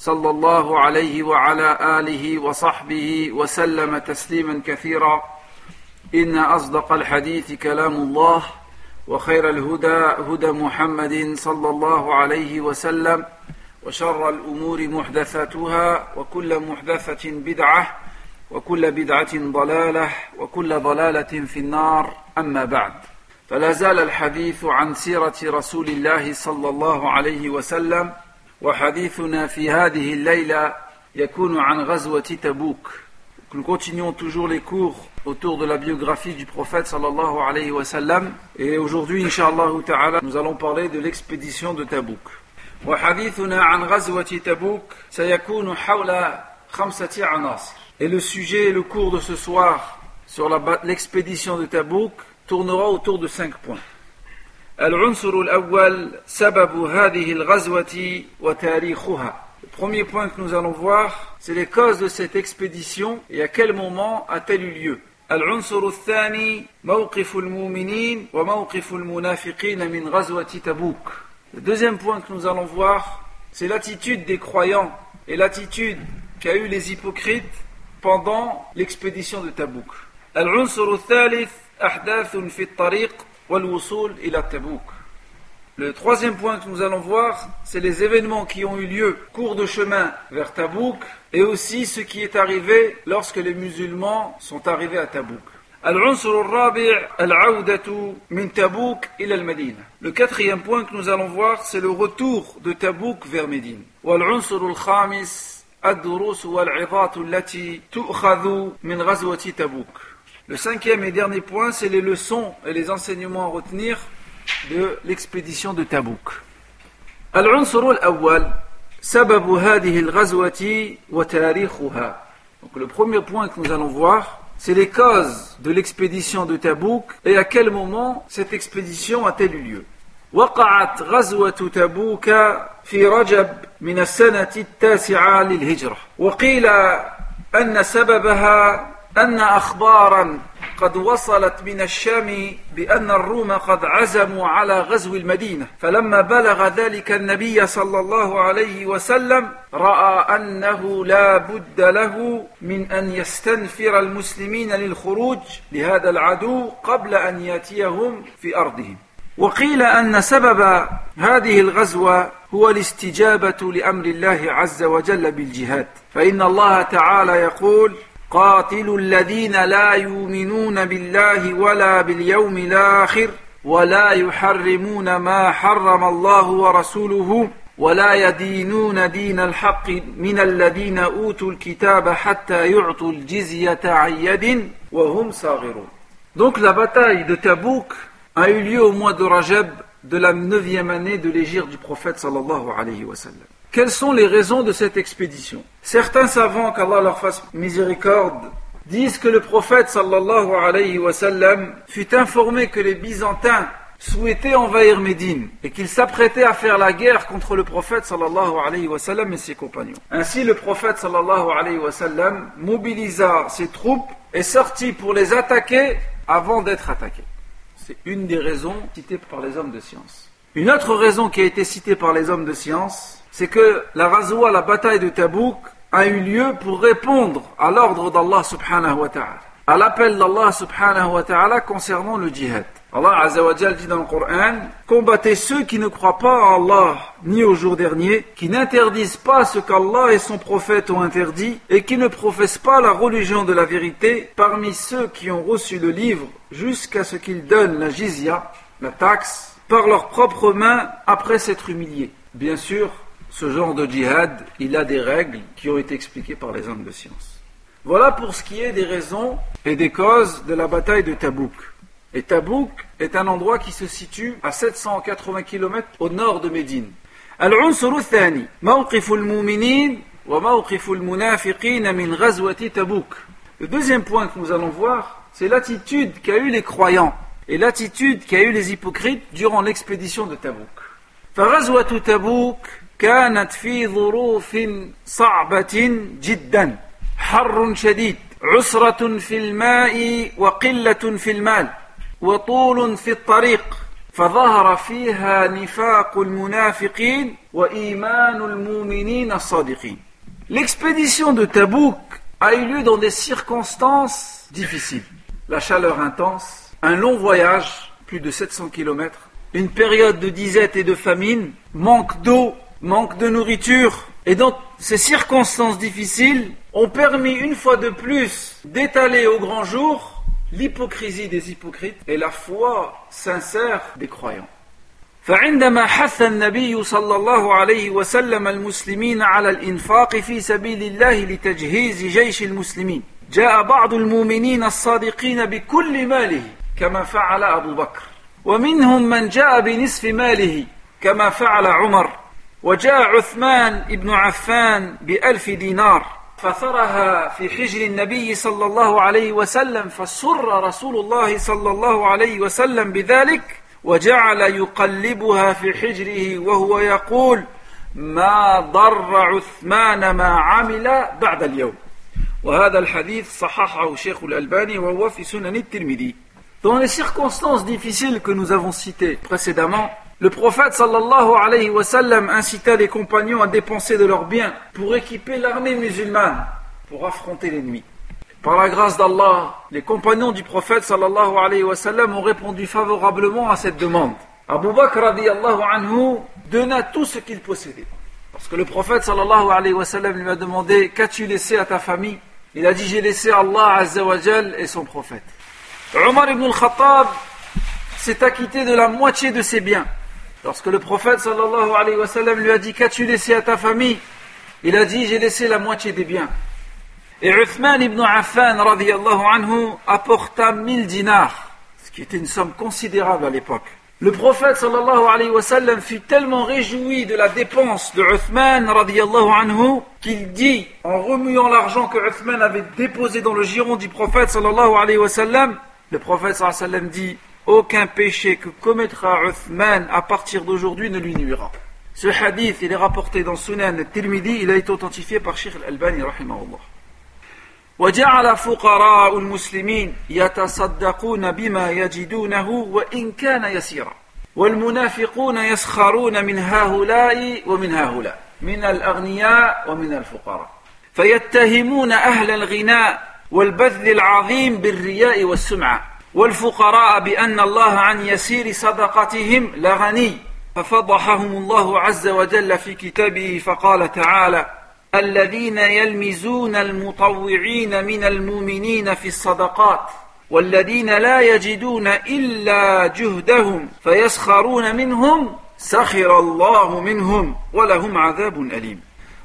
صلى الله عليه وعلى آله وصحبه وسلم تسليما كثيرا. إن أصدق الحديث كلام الله وخير الهدى هدى محمد صلى الله عليه وسلم وشر الأمور محدثاتها وكل محدثة بدعة وكل بدعة ضلالة وكل ضلالة في النار. أما بعد فلا زال الحديث عن سيرة رسول الله صلى الله عليه وسلم وحديثنا في هذه الليلة يكون عن غزوة تبوك Nous continuons toujours les cours autour de la biographie du prophète sallallahu alayhi wa sallam. Et aujourd'hui, inshallah ta'ala, nous allons parler de l'expédition de Tabouk. وحديثنا عن غزوة تبوك سيكون حول خمسة عناصر. Et le sujet et le cours de ce soir sur l'expédition de Tabouk tournera autour de cinq points. العنصر الأول سبب هذه الغزوة وتاريخها Le premier point que nous allons voir, c'est les causes de cette expédition et à quel moment a-t-elle eu lieu. العنصر الثاني موقف المؤمنين وموقف المنافقين من غزوة تبوك. Le deuxième point que nous allons voir, c'est l'attitude des croyants et l'attitude qu'a eu les hypocrites pendant l'expédition de Tabouk. العنصر الثالث أحداث في الطريق والوصول إلى تبوك. Le troisième point que nous allons voir, c'est les événements qui ont eu lieu cours de chemin vers Tabouk et aussi ce qui est arrivé lorsque les musulmans sont arrivés à Tabouk. العنصر الرابع العودة من تبوك إلى المدينة. Le quatrième point que nous allons voir, c'est le retour de Tabouk vers Médine. والعنصر الخامس الدروس والعظات التي تؤخذ من غزوة تبوك. Le cinquième et dernier point, c'est les leçons et les enseignements à retenir de l'expédition de Tabouk. العنصر الأول سبب هذه الغزوة وتاريخها. Donc le premier point que nous allons voir, c'est les causes de l'expédition de Tabouk et à quel moment cette expédition a-t-elle eu lieu. وقعت غزوة تبوك في رجب من السنة التاسعة للهجرة وقيل أن سببها أن أخبارا قد وصلت من الشام بأن الروم قد عزموا على غزو المدينة. فلما بلغ ذلك النبي صلى الله عليه وسلم رأى أنه لا بد له من أن يستنفر المسلمين للخروج لهذا العدو قبل أن يأتيهم في أرضهم. وقيل أن سبب هذه الغزوة هو الاستجابة لأمر الله عز وجل بالجهاد. فإن الله تعالى يقول قاتلوا الذين لا يؤمنون بالله ولا باليوم الآخر ولا يحرمون ما حرم الله ورسوله ولا يدينون دين الحق من الذين أوتوا الكتاب حتى يعطوا الجزية عن يد وهم صاغرون Donc la bataille de Tabouk a eu lieu au mois de Rajab de la neuvième année de l'égir du prophète sallallahu alayhi wa sallam. Quelles sont les raisons de cette expédition? Certains savants, qu'Allah leur fasse miséricorde, disent que le prophète sallallahu alayhi wa sallam fut informé que les Byzantins souhaitaient envahir Médine et qu'ils s'apprêtaient à faire la guerre contre le prophète sallallahu alayhi wa sallam et ses compagnons. Ainsi le prophète sallallahu alayhi wa sallam mobilisa ses troupes et sortit pour les attaquer avant d'être attaqué. C'est une des raisons citées par les hommes de science. Une autre raison qui a été citée par les hommes de science, c'est que la Razoua, la bataille de Tabouk, a eu lieu pour répondre à l'ordre d'Allah subhanahu wa ta'ala, à l'appel d'Allah subhanahu wa ta'ala concernant le djihad. Allah Azzawajal dit dans le Coran Combattez ceux qui ne croient pas en Allah ni au jour dernier, qui n'interdisent pas ce qu'Allah et son prophète ont interdit, et qui ne professent pas la religion de la vérité parmi ceux qui ont reçu le livre jusqu'à ce qu'ils donnent la jizya, la taxe, par leurs propres mains après s'être humiliés. Bien sûr, ce genre de djihad, il a des règles qui ont été expliquées par les hommes de science. Voilà pour ce qui est des raisons et des causes de la bataille de Tabouk. Et Tabouk est un endroit qui se situe à 780 km au nord de Médine. العنصر الثاني موقف المؤمنين وموقف المنافقين من غزوة تبوك Le deuxième point que nous allons voir, c'est l'attitude qu'a eu les croyants et l'attitude qu'a eu les hypocrites durant l'expédition de Tabouk. فغزوة تبوك كانت في ظروف صعبة جدا حر شديد عسرة في الماء وقلة في المال وطول في الطريق فظهر فيها نفاق المنافقين وإيمان المؤمنين الصادقين L'expédition de Tabouk a eu lieu dans des circonstances difficiles. La chaleur intense, un long voyage, plus de 700 km, une période de disette et de famine, manque d'eau, manque de nourriture. Et donc, ces circonstances difficiles ont permis une fois de plus d'étaler au grand jour l'hypocrisie des hypocrites et la foi sincère des croyants. فعندما حث النبي صلى الله عليه وسلم المسلمين على الانفاق في سبيل الله لتجهيز جيش المسلمين جاء بعض المؤمنين الصادقين بكل ماله كما فعل ابو بكر ومنهم من جاء بنصف ماله كما فعل عمر وجاء عثمان بن عفان بألف دينار فثرها في حجر النبي صلى الله عليه وسلم فسر رسول الله صلى الله عليه وسلم بذلك وجعل يقلبها في حجره وهو يقول ما ضر عثمان ما عمل بعد اليوم وهذا الحديث صححه الشيخ الألباني وهو في سنن الترمذي. Dans les circonstances difficiles que nous avons citées précédemment, le prophète sallallahu alayhi wa sallam incita les compagnons à dépenser de leurs biens pour équiper l'armée musulmane pour affronter l'ennemi. Par la grâce d'Allah, les compagnons du prophète sallallahu alayhi wa sallam ont répondu favorablement à cette demande. Abu Bakr radiyallahu anhu donna tout ce qu'il possédait. Parce que le prophète sallallahu alayhi wa sallam lui a demandé Qu'as-tu laissé à ta famille? Il a dit J'ai laissé Allah azza wa jal et son prophète. Omar ibn al-Khattab s'est acquitté de la moitié de ses biens. Lorsque le prophète sallallahu alayhi wa lui a dit Qu'as-tu laissé à ta famille? Il a dit J'ai laissé la moitié des biens. Et Uthman ibn Affan radiallahu anhu apporta 1000 dinars, ce qui était une somme considérable à l'époque. Le prophète sallallahu alayhi wa fut tellement réjoui de la dépense de Uthman radiallahu anhu qu'il dit, en remuant l'argent que Uthman avait déposé dans le giron du prophète sallallahu alayhi wa le prophète sallallahu alayhi wa dit Aucun péché que commettra Uthman à partir d'aujourd'hui ne lui nuira. Ce hadith, il est rapporté dans Sunan al-Tirmidhi, il a été authentifié par Sheikh al-Albani rahimahullah. وجعل فقراء المسلمين يتصدقون بما يجدونه وإن كان يسيرا والمنافقون يسخرون من هؤلاء ومن هؤلاء من الأغنياء ومن الفقراء فيتهمون أهل الغناء والبذل العظيم بالرياء والسمعة والفقراء بأن الله عن يسير صدقتهم لغني. ففضحهم الله عز وجل في كتابه فقال تعالى الذين يلمزون المطوعين من المؤمنين في الصدقات والذين لا يجدون إلا جهدهم فيسخرون منهم سخر الله منهم ولهم عذاب أليم.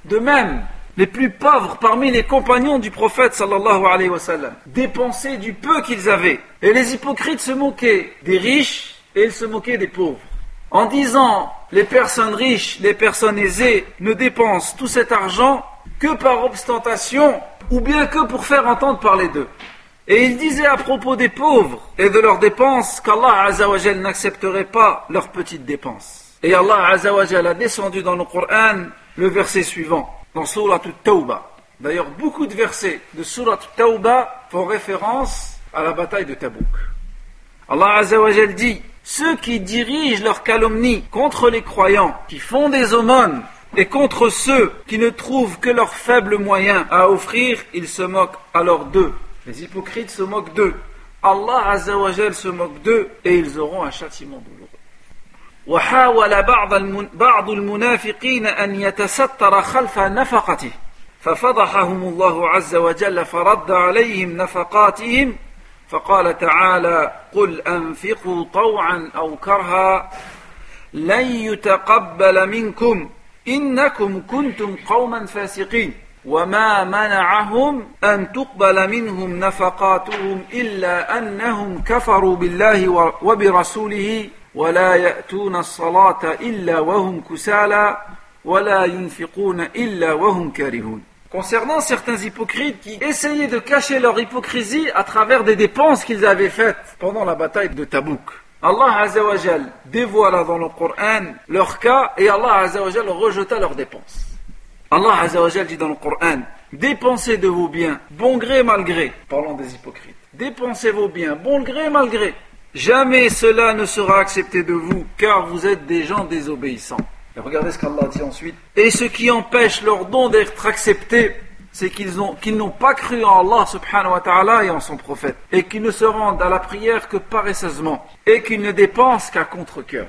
De même, les plus pauvres parmi les compagnons du prophète sallallahu alayhi wa sallam dépensaient du peu qu'ils avaient. Et les hypocrites se moquaient des riches et ils se moquaient des pauvres. En disant les personnes riches, les personnes aisées ne dépensent tout cet argent que par ostentation ou bien que pour faire entendre parler d'eux. Et il disait à propos des pauvres et de leurs dépenses qu'Allah Azzawajal n'accepterait pas leurs petites dépenses. Et Allah Azzawajal a descendu dans le Coran le verset suivant dans Surat Tawbah. D'ailleurs, beaucoup de versets de Surat Tawbah font référence à la bataille de Tabouk. Allah Azzawajal dit Ceux qui dirigent leur calomnie contre les croyants, qui font des aumônes, et contre ceux qui ne trouvent que leurs faibles moyens à offrir, ils se moquent alors d'eux. Les hypocrites se moquent d'eux. Allah Azzawajal se moque d'eux et ils auront un châtiment douloureux. وحاول بعض بعض المنافقين أن يتستر خلف نفقته ففضحهم الله عز وجل فرد عليهم نفقاتهم فقال تعالى قل أنفقوا طوعا أو كرها لن يتقبل منكم إنكم كنتم قوما فاسقين وما منعهم أن تقبل منهم نفقاتهم إلا أنهم كفروا بالله وبرسوله ولا يأتون الصلاة إلا وهم كسالى ولا ينفقون إلا وهم كارهون concernant certains hypocrites qui essayaient de cacher leur hypocrisie à travers des dépenses qu'ils avaient faites pendant la bataille de Tabouk. Allah Azzawajal dévoila dans le Coran leur cas et Allah Azzawajal rejeta leurs dépenses. Allah Azzawajal dit dans le Coran Dépensez de vos biens, bon gré mal gré, parlant des hypocrites. Dépensez vos biens, bon gré mal gré. Jamais cela ne sera accepté de vous, car vous êtes des gens désobéissants. Et regardez ce qu'Allah dit ensuite. Et ce qui empêche leur don d'être accepté, c'est qu'ils n'ont pas cru en Allah subhanahu wa ta'ala et en son prophète, et qu'ils ne se rendent à la prière que paresseusement, et qu'ils ne dépensent qu'à contre-cœur.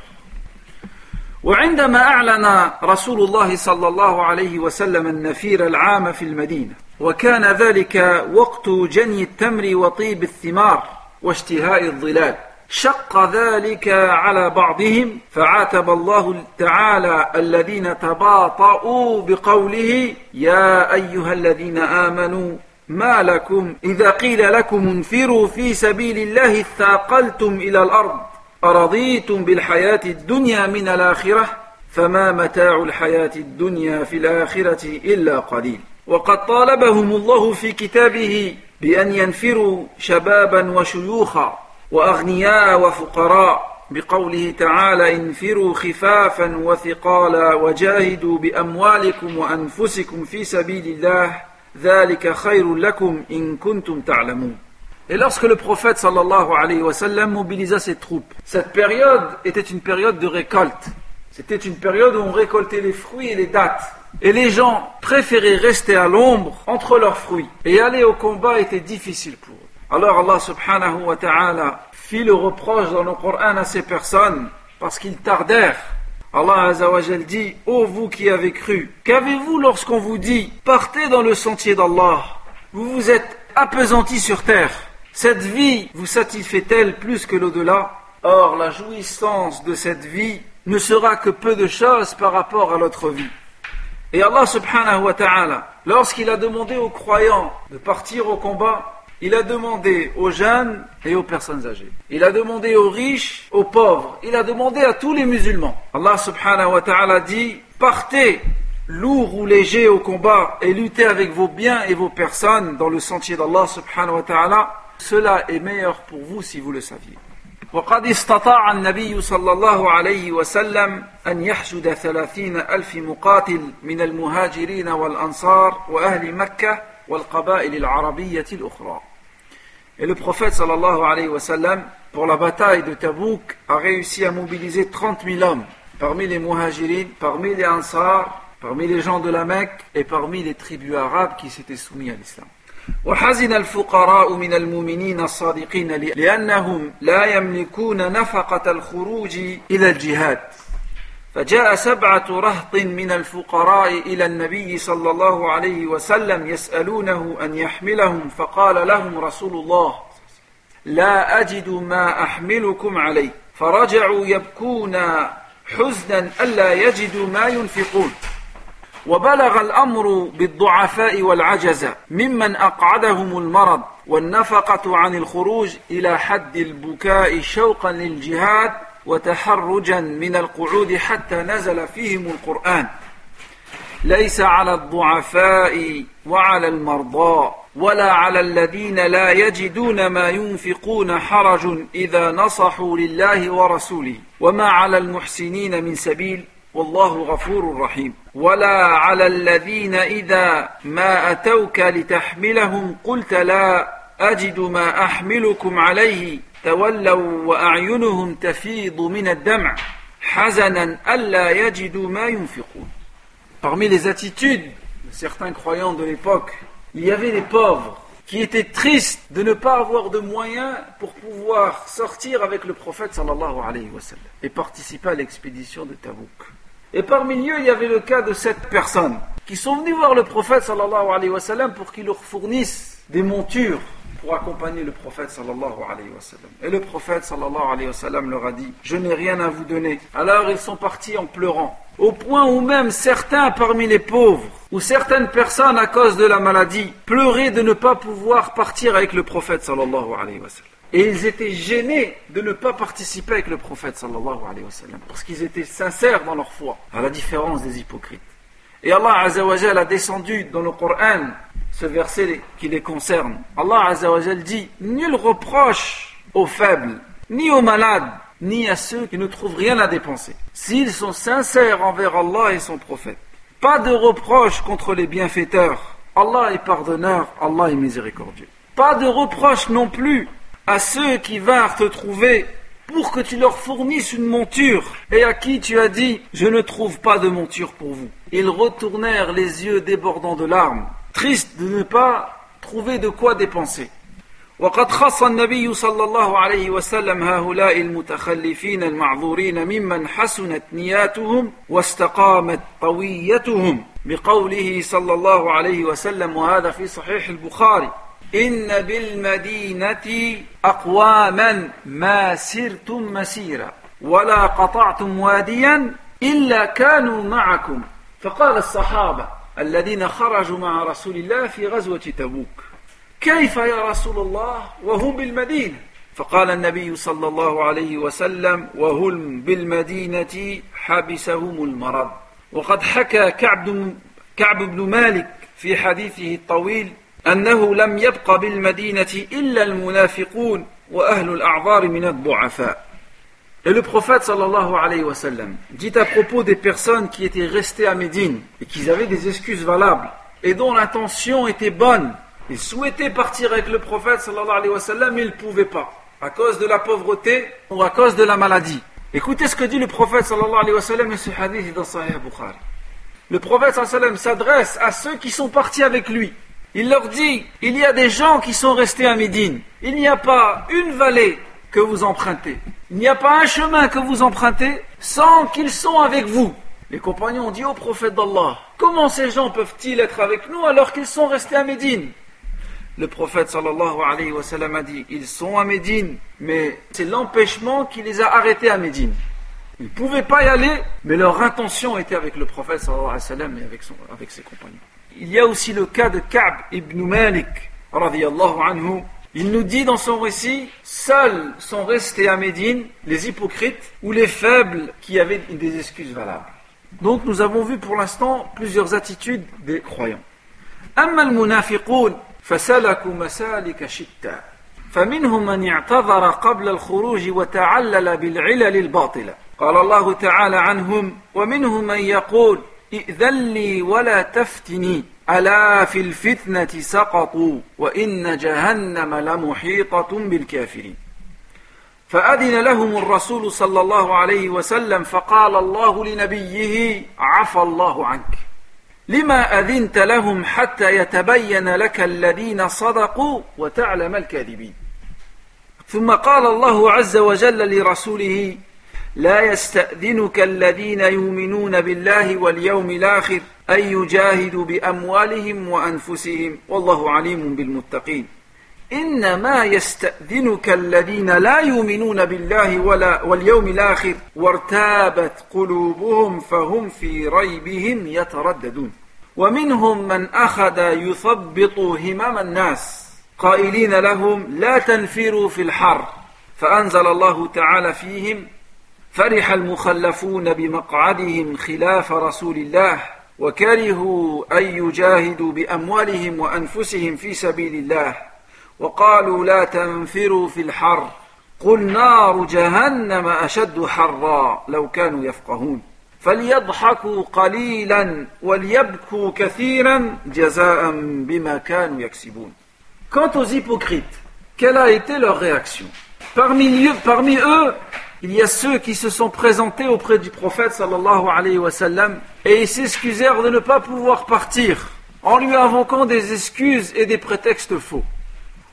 وعندما أعلن رسول الله صلى الله عليه وسلم النفير العام في المدينة وكان ذلك وقت جني التمر وطيب الثمار واشتهاء الظلال شق ذلك على بعضهم فعاتب الله تعالى الذين تباطؤوا بقوله يا أيها الذين آمنوا ما لكم إذا قيل لكم انفروا في سبيل الله اثاقلتم إلى الأرض أرضيتم بالحياة الدنيا من الآخرة؟ فما متاع الحياة الدنيا في الآخرة إلا قليل. وقد طالبهم الله في كتابه بأن ينفروا شبابا وشيوخا واغنياء وفقراء بقوله تعالى انفروا خفافا وثقالا وجاهدوا باموالكم وانفسكم في سبيل الله ذلك خير لكم ان كنتم تعلمون Et lorsque le prophète sallallahu alayhi wa sallam mobilisa ses troupes, cette période était une période de récolte. C'était une période où on récoltait les fruits et les dattes. Et les gens préféraient rester à l'ombre entre leurs fruits. Et aller au combat était difficile pour eux. Alors Allah subhanahu wa ta'ala fit le reproche dans le Coran à ces personnes parce qu'ils tardèrent. Allah azawajal dit Ô vous qui avez cru, qu'avez-vous lorsqu'on vous dit Partez dans le sentier d'Allah Vous vous êtes appesantis sur terre. Cette vie vous satisfait-elle plus que l'au-delà? Or, la jouissance de cette vie ne sera que peu de choses par rapport à l'autre vie. Et Allah subhanahu wa ta'ala, lorsqu'il a demandé aux croyants de partir au combat, il a demandé aux jeunes et aux personnes âgées. Il a demandé aux riches, aux pauvres. Il a demandé à tous les musulmans. Allah subhanahu wa ta'ala dit, partez lourd ou léger au combat et luttez avec vos biens et vos personnes dans le sentier d'Allah subhanahu wa ta'ala. Cela est meilleur pour vous si vous le saviez. وقد استطاع النبي صلى الله عليه وسلم أن يحشد ثلاثين ألف مقاتل من المهاجرين والأنصار وأهل مكة Et le prophète sallallahu alayhi wa sallam, pour la bataille de Tabouk, a réussi à mobiliser 30 000 hommes parmi les muhajirines, parmi les ansar, parmi les gens de la Mecque et parmi les tribus arabes qui s'étaient soumis à l'islam. وحزن الفقراء من المؤمنين الصادقين لأنهم لا يملكون نفقة الخروج إلى الجهاد فجاء سبعة رهط من الفقراء إلى النبي صلى الله عليه وسلم يسألونه أن يحملهم فقال لهم رسول الله لا أجد ما أحملكم عليه فرجعوا يبكون حزنا ألا يجدوا ما ينفقون. وبلغ الأمر بالضعفاء والعجزة ممن أقعدهم المرض والنفقة عن الخروج إلى حد البكاء شوقا للجهاد وتحرجا من القعود حتى نزل فيهم القرآن. ليس على الضعفاء وعلى المرضى ولا على الذين لا يجدون ما ينفقون حرج إذا نصحوا لله ورسوله. وما على المحسنين من سبيل والله غفور رحيم. ولا على الذين إذا ما أتوك لتحملهم قلت لا أجد ما أحملكم عليه Parmi les attitudes de certains croyants de l'époque, il y avait les pauvres qui étaient tristes de ne pas avoir de moyens pour pouvoir sortir avec le prophète sallallahu alayhi wa et participer à l'expédition de Tabouk. Et parmi eux, il y avait le cas de sept personnes qui sont venues voir le prophète sallallahu alayhi wa pour qu'il leur fournisse des montures pour accompagner le prophète sallallahu alayhi wa sallam. Et le prophète sallallahu alayhi wa sallam leur a dit Je n'ai rien à vous donner. Alors ils sont partis en pleurant. Au point où même certains parmi les pauvres, ou certaines personnes à cause de la maladie, pleuraient de ne pas pouvoir partir avec le prophète sallallahu alayhi wa sallam. Et ils étaient gênés de ne pas participer avec le prophète sallallahu alayhi wa sallam, parce qu'ils étaient sincères dans leur foi, à la différence des hypocrites. Et Allah a descendu dans le Coran ce verset qui les concerne. Allah Azzawajal dit Nul reproche aux faibles, ni aux malades, ni à ceux qui ne trouvent rien à dépenser, s'ils sont sincères envers Allah et son prophète. Pas de reproche contre les bienfaiteurs. Allah est pardonneur, Allah est miséricordieux. Pas de reproche non plus à ceux qui vinrent te trouver pour que tu leur fournisses une monture et à qui tu as dit je ne trouve pas de monture pour vous. Ils retournèrent les yeux débordants de larmes, tristes de ne pas trouver de quoi dépenser. وقد خص النبي صلى الله عليه وسلم هؤلاء المتخلفين المعذورين ممن حسنت نياتهم واستقامت طويتهم بقوله صلى الله عليه وسلم وهذا في صحيح البخاري إن بالمدينة أقواما ما سرتم مسيرا ولا قطعتم واديا إلا كانوا معكم فقال الصحابة الذين خرجوا مع رسول الله في غزوة تبوك. كيف يا رسول الله؟ وهم بالمدينة. فقال النبي صلى الله عليه وسلم وهم بالمدينة حبسهم المرض. وقد حكى كعب, كعب بن مالك في حديثه الطويل أنه لم يبق بالمدينة إلا المنافقون وأهل الأعذار من الضعفاء. Et le prophète dit à propos des personnes qui étaient restées à Médine et qui avaient des excuses valables et dont l'intention était bonne, ils souhaitaient partir avec le prophète sallallahu mais ils ne pouvaient pas à cause de la pauvreté ou à cause de la maladie. Écoutez ce que dit le prophète sallallahu ce hadith dans Sahih Bukhari. Le prophète s'adresse à ceux qui sont partis avec lui il leur dit, il y a des gens qui sont restés à Médine. Il n'y a pas une vallée que vous empruntez. Il n'y a pas un chemin que vous empruntez sans qu'ils sont avec vous. Les compagnons ont dit au prophète d'Allah, comment ces gens peuvent-ils être avec nous alors qu'ils sont restés à Médine? Le prophète sallallahu alayhi wa sallam a dit, ils sont à Médine, mais c'est l'empêchement qui les a arrêtés à Médine. Ils ne pouvaient pas y aller, mais leur intention était avec le prophète sallallahu alayhi wa sallam et avec, avec ses compagnons. Il y a aussi le cas de Ka'b ibn Malik, anhu. Il nous dit dans son récit, seuls sont restés à Médine les hypocrites ou les faibles qui avaient des excuses valables. Donc nous avons vu pour l'instant plusieurs attitudes des croyants. أما المنافقون فسلكوا مسالك شتى فمنهم من اعتذر قبل الخروج وتعلل بالعلل الباطلة قال الله تعالى عنهم ومنهم من يقول ائذن لي ولا تفتني ألا في الفتنة سقطوا وإن جهنم لمحيطة بالكافرين. فأذن لهم الرسول صلى الله عليه وسلم فقال الله لنبيه عفى الله عنك. لما أذنت لهم حتى يتبين لك الذين صدقوا وتعلم الكاذبين. ثم قال الله عز وجل لرسوله لا يستأذنك الذين يؤمنون بالله واليوم الآخر أن يجاهدوا بأموالهم وأنفسهم. والله عليم بالمتقين. إنما يستأذنك الذين لا يؤمنون بالله ولا واليوم الآخر وارتابت قلوبهم فهم في ريبهم يترددون. ومنهم من أخذ يثبط همم الناس. قائلين لهم لا تنفروا في الحر. فأنزل الله تعالى فيهم فرح المخلفون بمقعدهم خلاف رسول الله وكرهوا أن يجاهدوا بأموالهم وأنفسهم في سبيل الله وقالوا لا تنفروا في الحر قل نار جهنم أشد حرا لو كانوا يفقهون فليضحكوا قليلا وليبكوا كثيرا جزاء بما كانوا يكسبون. Quant aux hypocrites, quelle a été leur réaction? Parmi, parmi eux, il y a ceux qui se sont présentés auprès du prophète et ils s'excusèrent de ne pas pouvoir partir en lui invoquant des excuses et des prétextes faux.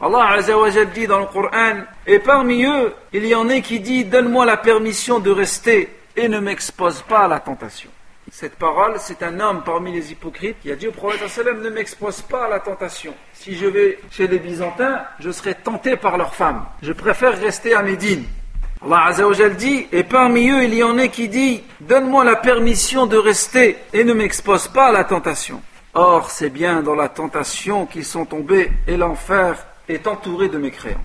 Allah Azzawajal dit dans le Coran et parmi eux il y en a qui dit donne-moi la permission de rester et ne m'expose pas à la tentation. Cette parole, c'est un homme parmi les hypocrites qui a dit au prophète ne m'expose pas à la tentation. Si je vais chez les Byzantins, je serai tenté par leurs femmes. Je préfère rester à Médine. Allah Azzawajal dit, et parmi eux il y en a qui dit, donne-moi la permission de rester et ne m'expose pas à la tentation. Or, c'est bien dans la tentation qu'ils sont tombés et l'enfer est entouré de mécréants.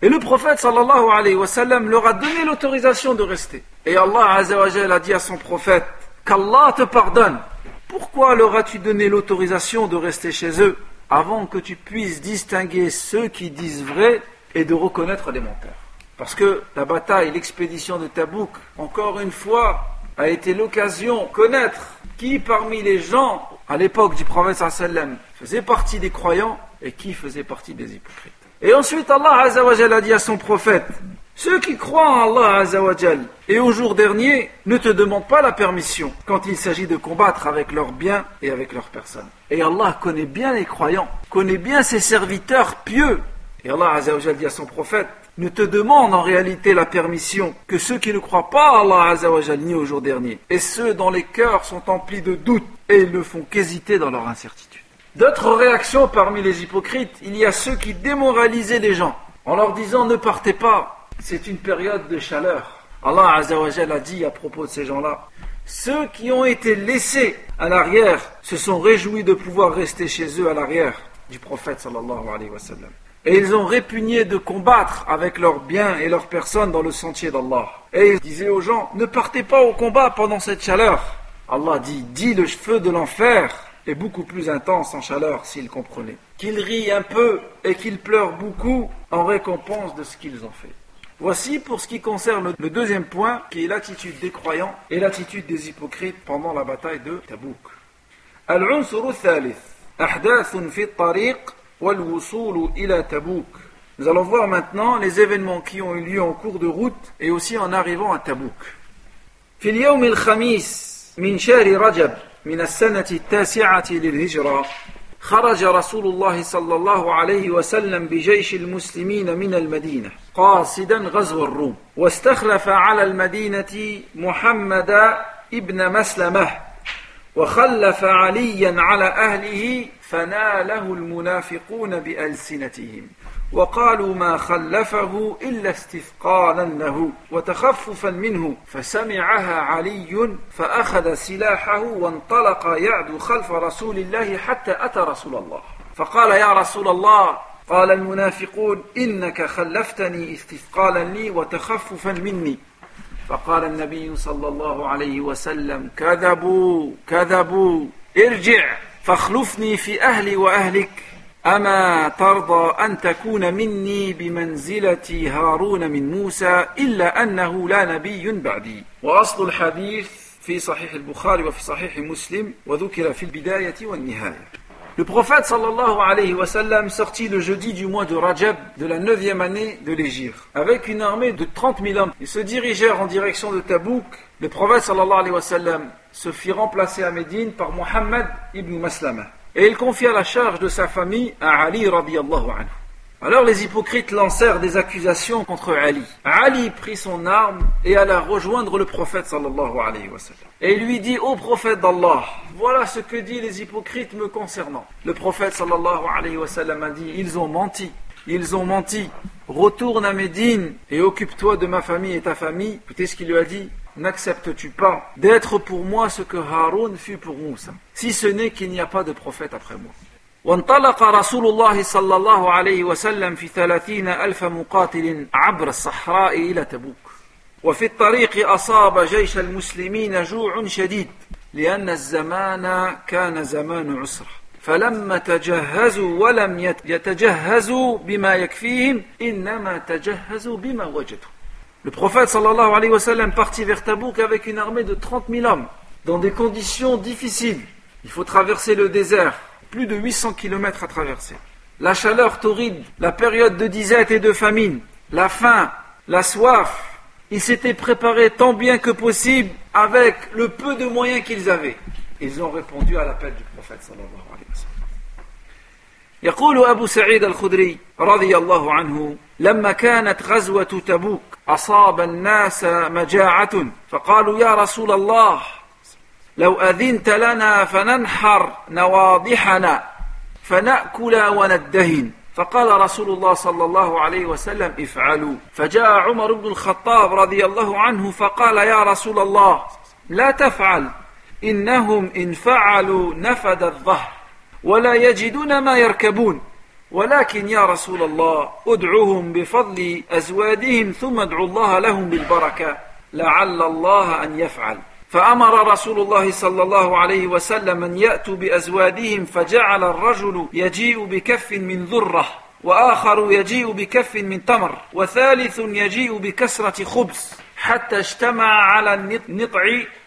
Et le prophète sallallahu alayhi wa sallam leur a donné l'autorisation de rester. Et Allah Azzawajal a dit à son prophète, qu'Allah te pardonne Pourquoi leur as-tu donné l'autorisation de rester chez eux avant que tu puisses distinguer ceux qui disent vrai et de reconnaître les menteurs? Parce que la bataille, l'expédition de Tabouk, encore une fois, a été l'occasion de connaître qui parmi les gens à l'époque du prophète sallam faisait partie des croyants et qui faisait partie des hypocrites. Et ensuite Allah Azzawajal a dit à son prophète ceux qui croient en Allah Azzawajal et au jour dernier ne te demandent pas la permission quand il s'agit de combattre avec leurs biens et avec leurs personnes. Et Allah connaît bien les croyants, connaît bien ses serviteurs pieux. Et Allah Azzawajal dit à son prophète ne te demande en réalité la permission que ceux qui ne croient pas à Allah Azzawajal ni au jour dernier, et ceux dont les cœurs sont emplis de doutes et ils ne font qu'hésiter dans leur incertitude. D'autres réactions parmi les hypocrites, il y a ceux qui démoralisaient les gens en leur disant ne partez pas, c'est une période de chaleur. Allah Azzawajal a dit à propos de ces gens-là, ceux qui ont été laissés à l'arrière se sont réjouis de pouvoir rester chez eux à l'arrière du prophète sallallahu alayhi wa sallam. Et ils ont répugné de combattre avec leurs biens et leurs personnes dans le sentier d'Allah. Et ils disaient aux gens, ne partez pas au combat pendant cette chaleur. Allah dit, dit le feu de l'enfer est beaucoup plus intense en chaleur s'ils comprenaient. Qu'ils rient un peu et qu'ils pleurent beaucoup en récompense de ce qu'ils ont fait. Voici pour ce qui concerne le deuxième point, qui est l'attitude des croyants et l'attitude des hypocrites pendant la bataille de Tabouk. Tariq nous allons voir maintenant les événements qui ont eu lieu en cours de route et aussi en arrivant à Tabouk. في اليوم الخميس من شهر رجب من السنة التاسعة للهجرة خرج رسول الله صلى الله عليه وسلم بجيش المسلمين من المدينة قاصدا غزو الروم واستخلف على المدينة محمد ابن مسلمة وخلف عليا على أهله فناله المنافقون بألسنتهم وقالوا ما خلفه إلا استثقالا له وتخففا منه فسمعها علي فأخذ سلاحه وانطلق يعدو خلف رسول الله حتى أتى رسول الله. فقال يا رسول الله قال المنافقون إنك خلفتني استثقالا لي وتخففا مني. فقال النبي صلى الله عليه وسلم كذبوا كذبوا ارجع فاخلفني في أهلي وأهلك. أما ترضى أن تكون مني بمنزلة هارون من موسى إلا أنه لا نبي بعدي. وأصل الحديث في صحيح البخاري وفي صحيح مسلم وذكر في البداية والنهاية. Le prophète sallallahu alayhi wa sallam sortit le jeudi du mois de Rajab de la neuvième année de l'Égypte avec une armée de 30 000 hommes. Ils se dirigèrent en direction de Tabouk. Le prophète sallallahu alayhi wa sallam se fit remplacer à Médine par Muhammad ibn Maslama. Et il confia la charge de sa famille à Ali radiallahu anhu. Alors les hypocrites lancèrent des accusations contre Ali. Ali prit son arme et alla rejoindre le prophète sallallahu alayhi wa sallam. Et lui dit, ô prophète d'Allah, voilà ce que disent les hypocrites me concernant. Le prophète sallallahu a dit, ils ont menti. Ils ont menti. Retourne à Médine et occupe-toi de ma famille et ta famille. Écoutez ce qu'il lui a dit. N'acceptes-tu pas d'être pour moi ce que Haroun fut pour Moussa, si ce n'est qu'il n'y a pas de prophète après moi? وانطلق رسول الله صلى الله عليه وسلم في ثلاثين ألف مقاتل عبر الصحراء إلى تبوك. وفي الطريق أصاب جيش المسلمين جوع شديد لأن الزمان كان زمان عسرة. فلما تجهزوا ولم يتجهزوا بما يكفيهم إنما تجهزوا بما وجدوا. Le prophète sallallahu alayhi wa sallam partit vers Tabouk avec une armée de 30 000 hommes, dans des conditions difficiles. Il faut traverser le désert, plus de 800 kilomètres à traverser. La chaleur torride, la période de disette et de famine, la faim, la soif, ils s'étaient préparés tant bien que possible avec le peu de moyens qu'ils avaient. Ils ont répondu à l'appel du prophète sallallahu alayhi wa sallam. يقول أبو سعيد الخدري رضي الله عنه لما كانت غزوة تبوك أصاب الناس مجاعة فقالوا يا رسول الله لو أذنت لنا فننحر نواضحنا فنأكل وندهن. فقال رسول الله صلى الله عليه وسلم افعلوا. فجاء عمر بن الخطاب رضي الله عنه فقال يا رسول الله لا تفعل إنهم إن فعلوا نفد الظهر ولا يجدون ما يركبون. ولكن يا رسول الله ادعوهم بفضل أزوادهم ثم ادعوا الله لهم بالبركة لعل الله أن يفعل. فأمر رسول الله صلى الله عليه وسلم أن يأتوا بأزوادهم فجعل الرجل يجيء بكف من ذرة وآخر يجيء بكف من تمر وثالث يجيء بكسرة خبز حتى اجتمع على النطع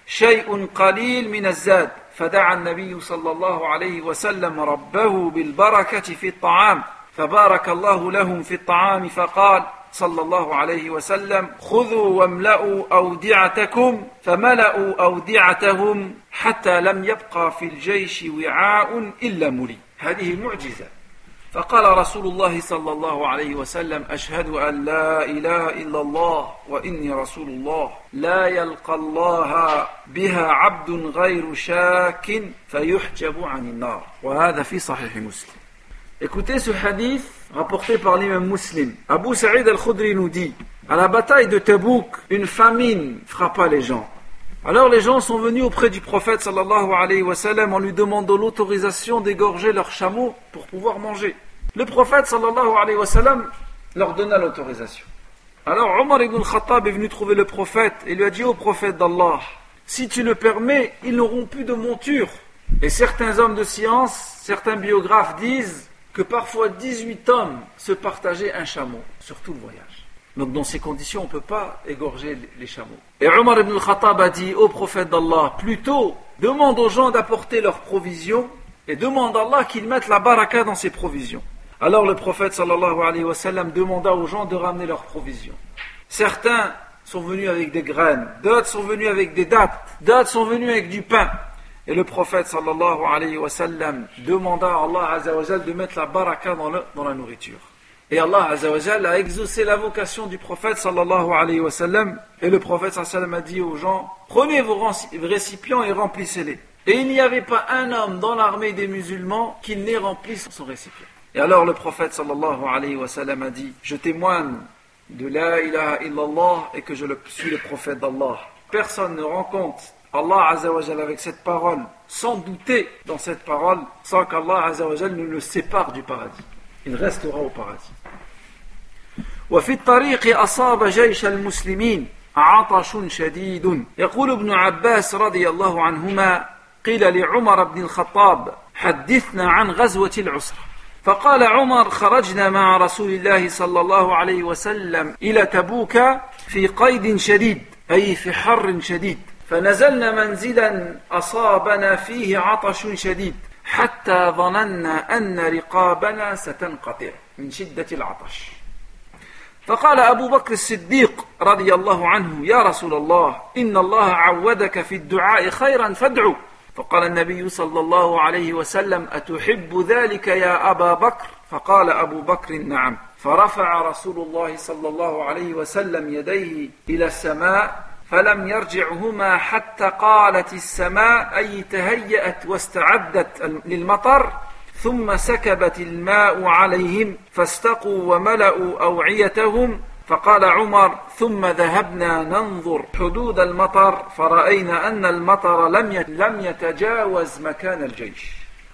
شيء قليل من الزاد. فدعا النبي صلى الله عليه وسلم ربه بالبركة في الطعام. فبارك الله لهم في الطعام فقال صلى الله عليه وسلم خذوا واملأوا أودعتكم فملأوا أودعتهم حتى لم يبقى في الجيش وعاء إلا ملي. هذه معجزة فقال رسول الله صلى الله عليه وسلم أشهد أن لا إله إلا الله وإني رسول الله. لا يلقى الله بها عبد غير شاك فيحجب عن النار. وهذا في صحيح مسلم. Écoutez ce hadith rapporté par l'imam muslim. Abu Sa'id al-Khudri nous dit À la bataille de Tabouk, une famine frappa les gens. Alors les gens sont venus auprès du prophète sallallahu alayhi wa sallam en lui demandant l'autorisation d'égorger leurs chameaux pour pouvoir manger. Le prophète sallallahu alayhi wa sallam leur donna l'autorisation. Alors Omar ibn al-Khattab est venu trouver le prophète et lui a dit au prophète d'Allah Si tu le permets, ils n'auront plus de monture. Et certains hommes de science, certains biographes disent que parfois 18 hommes se partageaient un chameau sur tout le voyage. Donc dans ces conditions, on ne peut pas égorger les chameaux. Et Omar ibn al-Khattab a dit au prophète d'Allah, plutôt demande aux gens d'apporter leurs provisions et demande à Allah qu'il mette la baraka dans ses provisions. Alors le prophète sallallahu alayhi wa sallam demanda aux gens de ramener leurs provisions. Certains sont venus avec des graines, d'autres sont venus avec des dattes, d'autres sont venus avec du pain. Et le prophète sallallahu alayhi wa sallam demanda à Allah azawajal de mettre la baraka dans, dans la nourriture. Et Allah azawajal a exaucé la vocation du prophète sallallahu alayhi wa sallam. Et le prophète sallallahu a dit aux gens, prenez vos récipients et remplissez-les. Et il n'y avait pas un homme dans l'armée des musulmans qui n'ait rempli son récipient. Et alors le prophète sallallahu alayhi wa sallam a dit, je témoigne de la ilaha illallah et que je suis le prophète d'Allah. Personne ne rencontre Allah Azzawajal avec cette parole, sans douter dans cette parole, sans qu'Allah Azzawajal ne le sépare du paradis. Il restera au paradis. وفي الطريق أصاب جيش المسلمين عطش شديد يقول ابن عباس رضي الله عنهما قيل لعمر بن الخطاب حدثنا عن غزوة العسرة فقال عمر خرجنا مع رسول الله صلى الله عليه وسلم إلى تبوك في قيد شديد أي في حر شديد فنزلنا منزلا أصابنا فيه عطش شديد حتى ظننا أن رقابنا ستنقطع من شدة العطش. فقال أبو بكر الصديق رضي الله عنه يا رسول الله إن الله عودك في الدعاء خيرا فادعو. فقال النبي صلى الله عليه وسلم أتحب ذلك يا أبا بكر؟ فقال أبو بكر نعم. فرفع رسول الله صلى الله عليه وسلم يديه إلى السماء فلم يرجعهما حتى قالت السماء أي تهيأت واستعدت للمطر ثم سكبت الماء عليهم فاستقوا وملأوا أوعيتهم فقال عمر ثم ذهبنا ننظر حدود المطر فرأينا أن المطر لم لم يتجاوز مكان الجيش.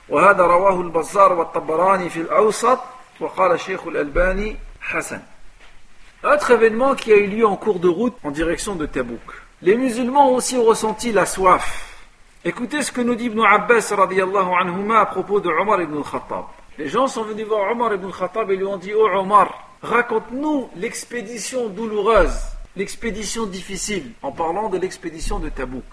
وهذا رواه البزار والطبراني في الأوسط وقال الشيخ الألباني حسن. Autre événement qui a eu lieu en cours de route en direction de Tabouk. Les musulmans ont aussi ressenti la soif. Écoutez ce que nous dit Ibn Abbas à propos de Omar ibn al-Khattab. Les gens sont venus voir Omar ibn al-Khattab et lui ont dit Oh Omar, raconte-nous l'expédition douloureuse, l'expédition difficile, en parlant de l'expédition de Tabouk.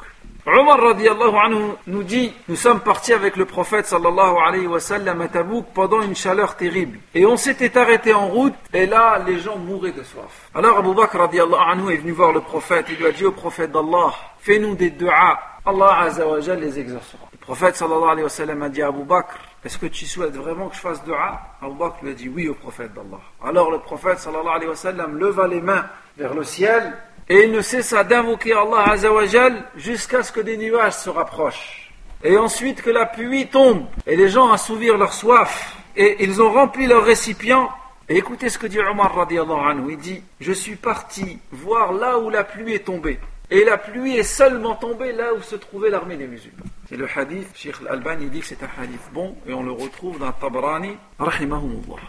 Omar radiallahu anhu nous dit Nous sommes partis avec le prophète sallallahu alayhi wa sallam à Tabouk pendant une chaleur terrible. Et on s'était arrêté en route, et là, les gens mouraient de soif. Alors Abu Bakr radiallahu anhu est venu voir le prophète. Il lui a dit au prophète d'Allah Fais-nous des du'as. Allah azza les exaucera. Prophète sallallahu alayhi wa sallam a dit à Abu Bakr Est-ce que tu souhaites vraiment que je fasse dua? Abu Bakr lui a dit Oui au prophète d'Allah. Alors le prophète sallallahu alayhi wa sallam leva les mains vers le ciel et il ne cessa d'invoquer Allah Azzawajal jusqu'à ce que des nuages se rapprochent. Et ensuite que la pluie tombe et les gens assouvirent leur soif et ils ont rempli leur récipient. Et écoutez ce que dit Omar radiallahu anhu. Il dit Je suis parti voir là où la pluie est tombée. Et la pluie est seulement tombée là où se trouvait l'armée des musulmans. C'est le hadith. Sheikh Al-Albani dit que c'est un hadith bon et on le retrouve dans Tabrani. Rahimahumullah.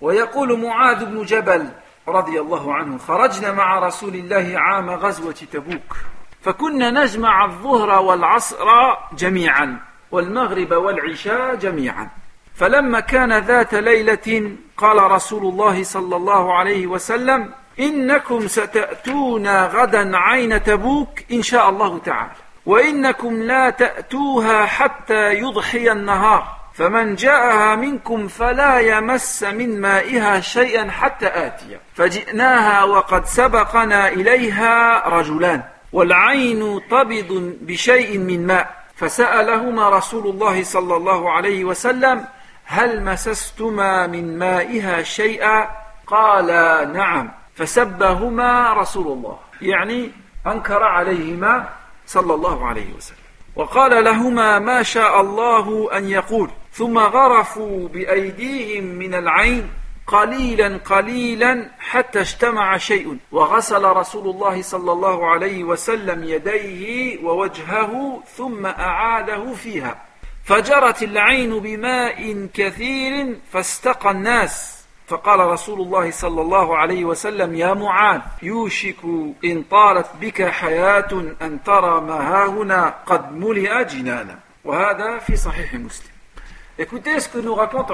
ويقول معاذ بن جبل رضي الله عنه خرجنا مع رسول الله عام غزوة تبوك فكنا نجمع الظهر والعصر جميعا والمغرب والعشاء جميعا فلما كان ذات ليلة قال رسول الله صلى الله عليه وسلم إنكم ستأتون غدا عين تبوك إن شاء الله تعالى وإنكم لا تأتوها حتى يضحي النهار. فمن جاءها منكم فلا يمس من مائها شيئا حتى آتي. فجئناها وقد سبقنا إليها رجلان. والعين تبض بشيء من ماء. فسألهما رسول الله صلى الله عليه وسلم هل مسستما من مائها شيئا؟ قال نعم. فسبهما رسول الله. يعني أنكر عليهما صلى الله عليه وسلم. وقال لهما ما شاء الله أن يقول. ثم غرفوا بأيديهم من العين قليلا قليلا حتى اجتمع شيء. وغسل رسول الله صلى الله عليه وسلم يديه ووجهه ثم أعاده فيها. فجرت العين بماء كثير فاستقى الناس. فقال رسول الله صلى الله عليه وسلم يا معاذ يوشك إن طالت بك حياة أن ترى ما هاهنا قد ملئ جنانا وهذا في صحيح مسلم Écoutez ce que nous raconte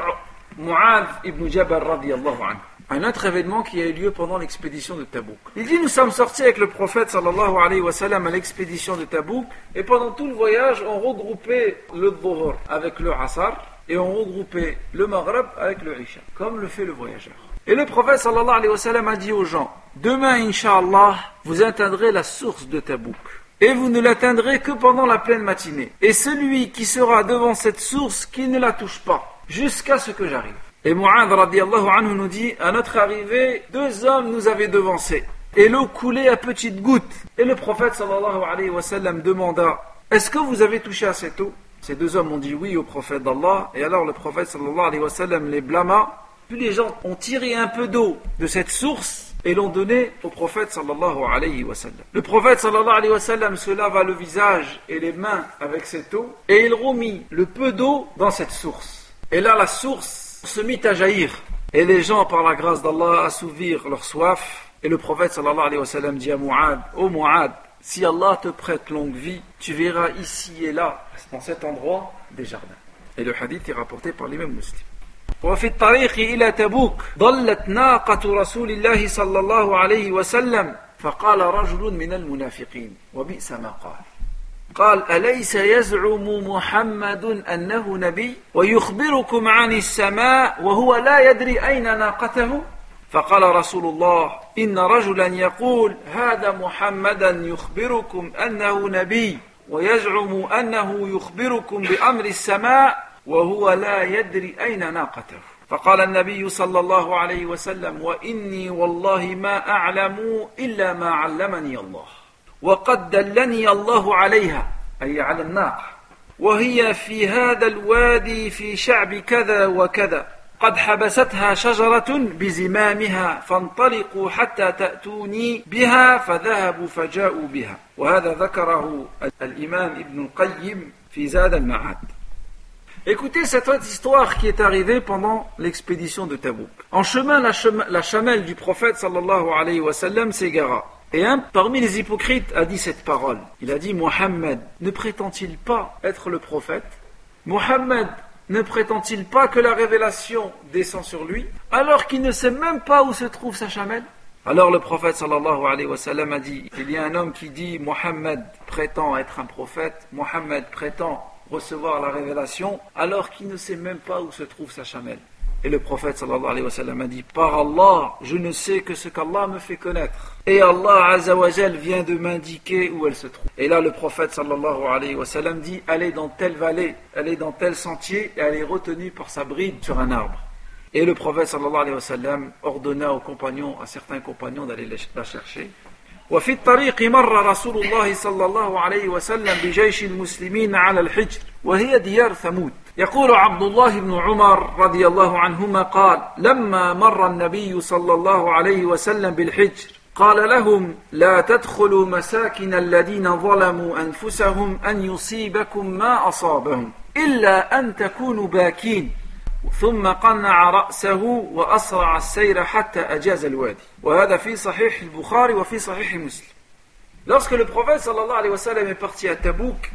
Mu'adh ibn Jabal radiallahu anhu. Un autre événement qui a eu lieu pendant l'expédition de Tabouk. Il dit Nous sommes sortis avec le prophète sallallahu alayhi wa sallam à l'expédition de Tabouk et pendant tout le voyage, on regroupait le Dhuhr avec le Asar et on regroupait le Maghreb avec le Isha, comme le fait le voyageur. Et le prophète sallallahu alayhi wa sallam a dit aux gens Demain, inshallah, vous atteindrez la source de Tabouk et vous ne l'atteindrez que pendant la pleine matinée. Et celui qui sera devant cette source, qui ne la touche pas, jusqu'à ce que j'arrive. Et Mu'adh radiallahu anhu nous dit, à notre arrivée, deux hommes nous avaient devancés. Et l'eau coulait à petites gouttes. Et le prophète sallallahu alayhi wa sallam demanda, est-ce que vous avez touché à cette eau Ces deux hommes ont dit oui au prophète d'Allah. Et alors le prophète sallallahu alayhi wa sallam les blâma. Puis les gens ont tiré un peu d'eau de cette source et l'ont donné au prophète sallallahu alayhi wa sallam. Le prophète sallallahu alayhi wa sallam se lava le visage et les mains avec cette eau et il remit le peu d'eau dans cette source. Et là la source se mit à jaillir et les gens par la grâce d'Allah assouvirent leur soif et le prophète sallallahu alayhi wa sallam dit à Mu'ad, ô Mu'ad, si Allah te prête longue vie, tu verras ici et là, dans cet endroit, des jardins. Et le hadith est rapporté par l'imam muslim. وفي الطريق إلى تبوك ضلت ناقة رسول الله صلى الله عليه وسلم فقال رجل من المنافقين وبئس ما قال قال أليس يزعم محمد أنه نبي ويخبركم عن السماء وهو لا يدري أين ناقته فقال رسول الله إن رجلا يقول هذا محمدا يخبركم أنه نبي ويزعم أنه يخبركم بأمر السماء وهو لا يدري أين ناقته. فقال النبي صلى الله عليه وسلم وإني والله ما أعلم إلا ما علمني الله وقد دلني الله عليها أي على الناقة وهي في هذا الوادي في شعب كذا وكذا. قد حبستها شجرة بزمامها فانطلقوا حتى تأتوني بها فذهبوا فجاءوا بها وهذا ذكره الإمام ابن القيم في زاد المعاد Écoutez cette autre histoire qui est arrivée pendant l'expédition de Tabouk. En chemin, la, chamelle du prophète sallallahu alayhi wa sallam s'égara. Et un parmi les hypocrites a dit cette parole. Il a dit Mohammed ne prétend-il pas être le prophète Mohammed ne prétend-il pas que la révélation descend sur lui alors qu'il ne sait même pas où se trouve sa chamelle? Alors le prophète sallallahu alayhi wa sallam a dit il y a un homme qui dit Mohammed prétend être un prophète, Mohammed prétend recevoir la révélation alors qu'il ne sait même pas où se trouve sa chamelle. Et le prophète sallallahu alayhi wa sallam a dit Par Allah, je ne sais que ce qu'Allah me fait connaître. Et Allah azawajal vient de m'indiquer où elle se trouve. Et là, le prophète sallallahu alayhi wa sallam dit Allez dans telle vallée, allez dans tel sentier, et elle est retenue par sa bride sur un arbre. Et le prophète sallallahu alayhi wa sallam ordonna aux compagnons, à certains compagnons d'aller la chercher. وفي الطريق مر رسول الله صلى الله عليه وسلم بجيش المسلمين على الحجر وهي ديار ثمود يقول عبد الله بن عمر رضي الله عنهما قال لما مر النبي صلى الله عليه وسلم بالحجر قال لهم لا تدخلوا مساكن الذين ظلموا انفسهم ان يصيبكم ما اصابهم الا ان تكونوا باكين ثم قنع رأسه وأسرع السير حتى أجاز الوادي وهذا في صحيح البخاري وفي صحيح مسلم Lorsque le prophète sallallahu alayhi wa sallam est parti à Tabouk,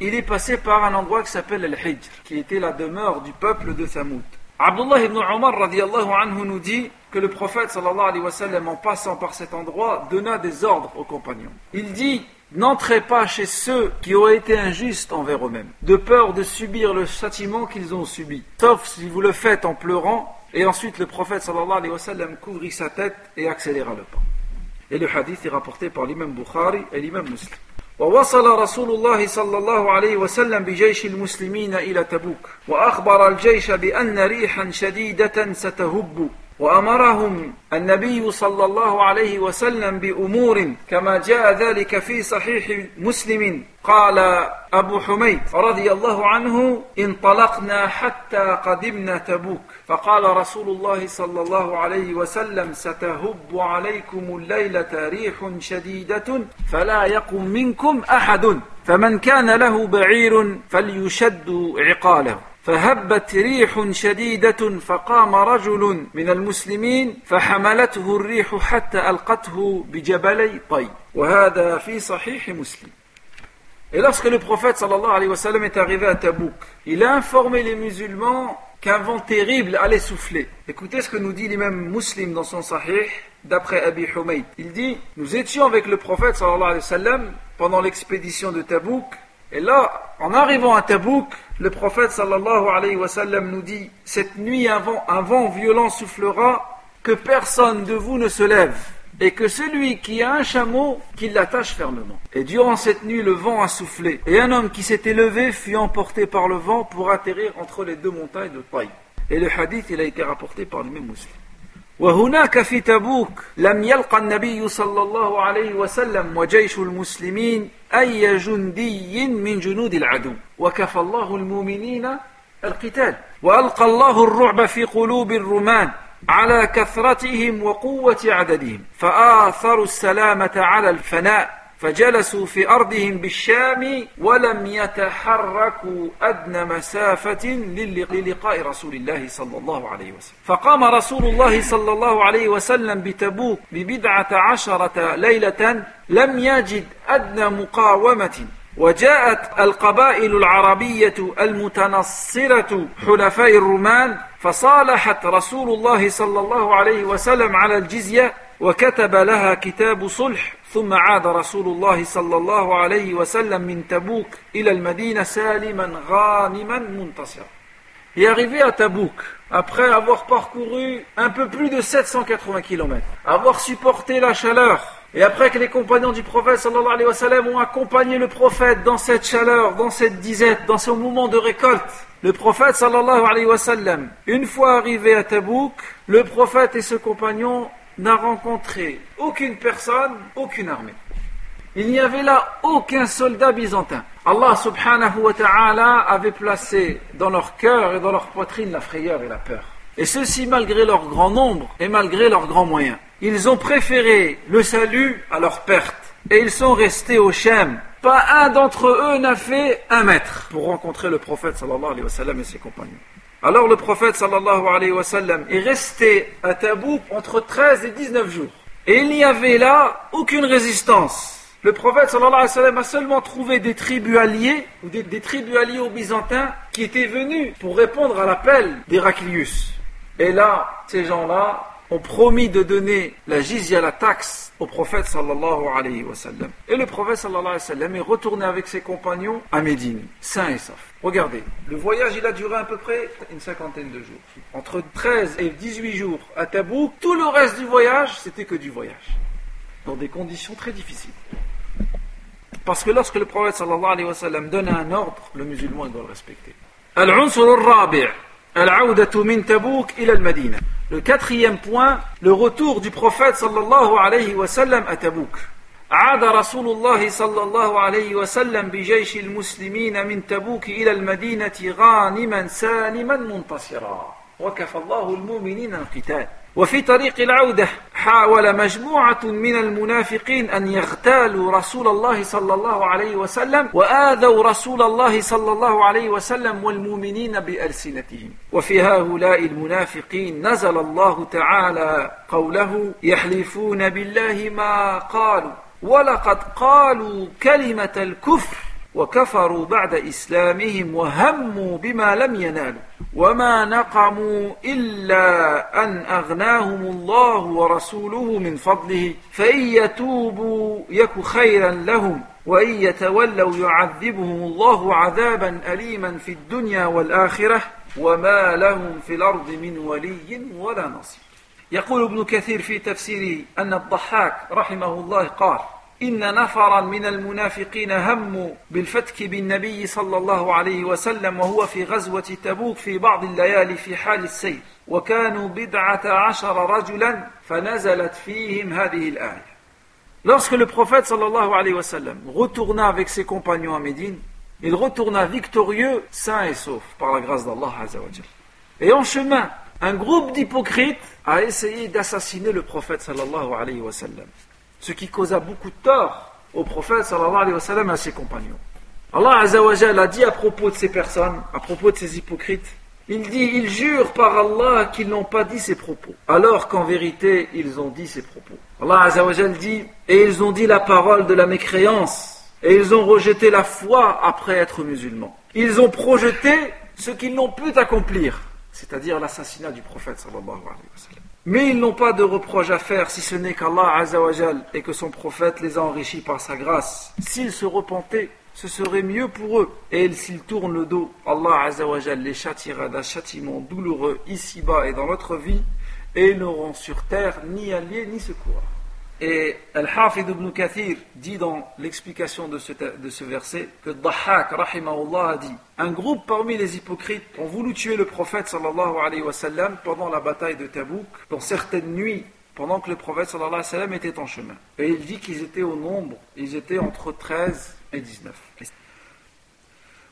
il est passé par un endroit qui s'appelle Al-Hijr, qui était la demeure du peuple de Thamoud. Abdullah ibn Omar radiallahu anhu nous dit que le prophète sallallahu alayhi wa sallam, en passant par cet endroit, donna des ordres aux compagnons. Il dit N'entrez pas chez ceux qui ont été injustes envers eux-mêmes, de peur de subir le châtiment qu'ils ont subi, sauf si vous le faites en pleurant. Et ensuite, le prophète sallallahu alayhi wa sallam couvrit sa tête et accéléra le pas. Et le hadith est rapporté par l'imam Bukhari et l'imam Muslim. ووصل رسول الله صلى الله عليه وسلم بجيش المسلمين إلى تبوك وأخبر الجيش بأن ريحا شديدة ستهب. وأمرهم النبي صلى الله عليه وسلم بأمور كما جاء ذلك في صحيح مسلم. قال أبو حميد رضي الله عنه انطلقنا حتى قدمنا تبوك. فقال رسول الله صلى الله عليه وسلم ستهب عليكم الليلة ريح شديدة فلا يقم منكم أحد. فمن كان له بعير فليشد عقاله. فهبت ريح شديدة فقام رجل من المسلمين فحملته الريح حتى ألقته بجبلي طي وهذا في صحيح مسلم Et lorsque le prophète sallallahu alayhi wa sallam est arrivé à Tabouk, il a informé les musulmans qu'un vent terrible allait souffler. Écoutez ce que nous dit l'imam muslim dans son sahih, d'après Abi Humayd. Il dit, nous étions avec le prophète sallallahu alayhi wa sallam pendant l'expédition de Tabouk, et là, en arrivant à Tabouk, le prophète sallallahu alayhi wa sallam nous dit Cette nuit, un vent, un vent violent soufflera, que personne de vous ne se lève, et que celui qui a un chameau, qu'il l'attache fermement. Et durant cette nuit, le vent a soufflé, et un homme qui s'était levé fut emporté par le vent pour atterrir entre les deux montagnes de Taï. Et le hadith, il a été rapporté par le même musulman. وهناك في تبوك لم يلقى النبي صلى الله عليه وسلم وجيش المسلمين أي جندي من جنود العدو. وكفى الله المؤمنين القتال. وألقى الله الرعب في قلوب الرمان على كثرتهم وقوة عددهم. فآثروا السلامة على الفناء. فجلسوا في أرضهم بالشام ولم يتحركوا أدنى مسافة للقاء رسول الله صلى الله عليه وسلم. فقام رسول الله صلى الله عليه وسلم بتبوك ببضعة عشرة ليلة لم يجد أدنى مقاومة. وجاءت القبائل العربية المتنصرة حلفاء الرومان فصالحت رسول الله صلى الله عليه وسلم على الجزية وكتب لها كتاب صلح ثم عاد رسول الله صلى الله عليه وسلم من تبوك إلى المدينة سالما غانما منتصرا Et arrivé à Tabouk, après avoir parcouru un peu plus de 780 km, avoir supporté la chaleur, et après que les compagnons du prophète sallallahu alayhi wa sallam ont accompagné le prophète dans cette chaleur, dans cette disette, dans ce moment de récolte, le prophète sallallahu alayhi wa sallam, une fois arrivé à Tabouk, le prophète et ses compagnons n'a rencontré aucune personne, aucune armée. Il n'y avait là aucun soldat byzantin. Allah subhanahu wa ta'ala avait placé dans leur cœur et dans leur poitrine la frayeur et la peur. Et ceci malgré leur grand nombre et malgré leurs grands moyens. Ils ont préféré le salut à leur perte. Et ils sont restés au Shem. Pas un d'entre eux n'a fait un mètre pour rencontrer le prophète et ses compagnons. Alors le prophète sallallahu alayhi wa sallam est resté à Tabouk entre 13 et 19 jours. Et il n'y avait là aucune résistance. Le prophète sallallahu alayhi wa sallam a seulement trouvé des tribus alliés, ou des, des tribus alliés aux Byzantins, qui étaient venus pour répondre à l'appel d'Héraclius. Et là, ces gens-là ont promis de donner la jizya, la taxe, au prophète sallallahu alayhi wa sallam. Et le prophète sallallahu alayhi wa sallam est retourné avec ses compagnons à Médine, sain et sauf. Regardez, le voyage il a duré à peu près une cinquantaine de jours. Entre 13 et 18 jours à Tabouk, tout le reste du voyage, c'était que du voyage. Dans des conditions très difficiles. Parce que lorsque le prophète sallallahu alayhi wa sallam donne un ordre, le musulman il doit le respecter. Al-Rabi' al-Audatu min Tabouk ila al-Madina. Le quatrième point, le retour du prophète sallallahu alayhi wa sallam à Tabouk. عاد رسول الله صلى الله عليه وسلم بجيش المسلمين من تبوك إلى المدينة غانما سالما منتصرا وكفى الله المؤمنين القتال وفي طريق العودة حاول مجموعة من المنافقين أن يغتالوا رسول الله صلى الله عليه وسلم وآذوا رسول الله صلى الله عليه وسلم والمؤمنين بألسنتهم. وفي هؤلاء المنافقين نزل الله تعالى قوله يحلفون بالله ما قالوا ولقد قالوا كلمة الكفر وكفروا بعد إسلامهم وهموا بما لم ينالوا. وما نقموا إلا أن أغناهم الله ورسوله من فضله فإن يتوبوا يك خيرا لهم وإن يتولوا يعذبهم الله عذابا أليما في الدنيا والآخرة وما لهم في الأرض من ولي ولا نصير. يقول ابن كثير في تفسيره أن الضحاك رحمه الله قال إن نفرا من المنافقين هموا بالفتك بالنبي صلى الله عليه وسلم وهو في غزوة تبوك في بعض الليالي في حال السير وكانوا بدعة عشر رجلا فنزلت فيهم هذه الآية Lorsque le prophète sallallahu alayhi wa sallam retourna avec ses compagnons à Médine, il retourna victorieux, sain et sauf, par la grâce d'Allah azawajal. Et en chemin, un groupe d'hypocrites a essayé d'assassiner le prophète sallallahu alayhi wa sallam. Ce qui causa beaucoup de tort au prophète sallallahu alayhi wa sallam et à ses compagnons. Allah a dit à propos de ces personnes, à propos de ces hypocrites, il dit, ils jurent par Allah qu'ils n'ont pas dit ces propos, alors qu'en vérité, ils ont dit ces propos. Allah azawajal dit, et ils ont dit la parole de la mécréance, et ils ont rejeté la foi après être musulmans. Ils ont projeté ce qu'ils n'ont pu accomplir, c'est-à-dire l'assassinat du prophète sallallahu alayhi wa sallam. Mais ils n'ont pas de reproche à faire si ce n'est qu'Allah Azzawajal et que son prophète les a enrichis par sa grâce. S'ils se repentaient, ce serait mieux pour eux. Et s'ils tournent le dos, Allah Azzawajal les châtiera d'un châtiment douloureux ici-bas et dans notre vie, et ils n'auront sur terre ni alliés ni secours. Et Al-Hafid ibn Kathir dit dans l'explication de ce, verset que Dahak, rahimahullah, a dit Un groupe parmi les hypocrites ont voulu tuer le prophète sallallahu pendant la bataille de Tabouk, dans certaines nuits, pendant que le prophète sallallahu était en chemin. Et il dit qu'ils étaient au nombre, ils étaient entre 13 et 19.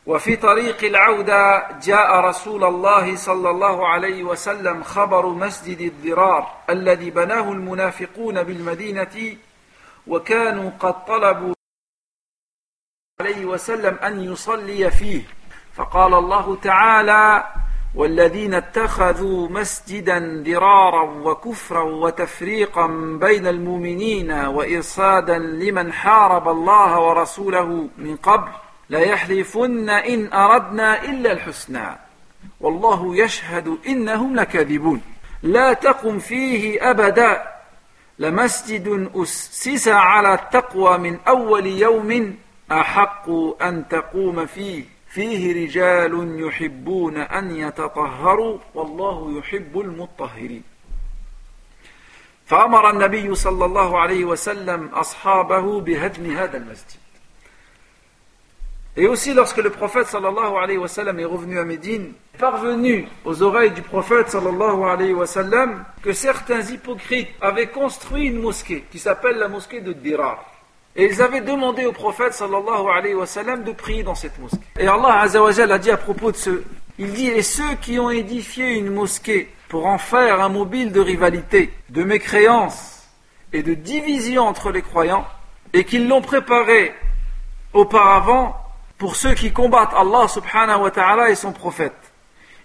وفي طريق العودة جاء رسول الله صلى الله عليه وسلم خبر مسجد الضرار الذي بناه المنافقون بالمدينة وكانوا قد طلبوا عليه وسلم أن يصلي فيه. فقال الله تعالى والذين اتخذوا مسجدا ضرارا وكفرا وتفريقا بين المؤمنين وإرصادا لمن حارب الله ورسوله من قبل ليحلفن إن أردنا إلا الحسنى. والله يشهد إنهم لكاذبون. لا تقم فيه أبدا. لمسجد أسس على التقوى من أول يوم أحق أن تقوم فيه. فيه رجال يحبون أن يتطهروا. والله يحب المطهرين. فأمر النبي صلى الله عليه وسلم أصحابه بهدم هذا المسجد. Et aussi lorsque le prophète sallallahu alayhi wa sallam est revenu à Médine, parvenu aux oreilles du prophète sallallahu alayhi wa sallam que certains hypocrites avaient construit une mosquée qui s'appelle la mosquée de Dirar. Et ils avaient demandé au prophète sallallahu alayhi wa sallam de prier dans cette mosquée. Et Allah azawajal a dit à propos de ceux, il dit, et ceux qui ont édifié une mosquée pour en faire un mobile de rivalité, de mécréance et de division entre les croyants, et qu'ils l'ont préparé auparavant, pour ceux qui combattent Allah subhanahu wa ta'ala et son prophète.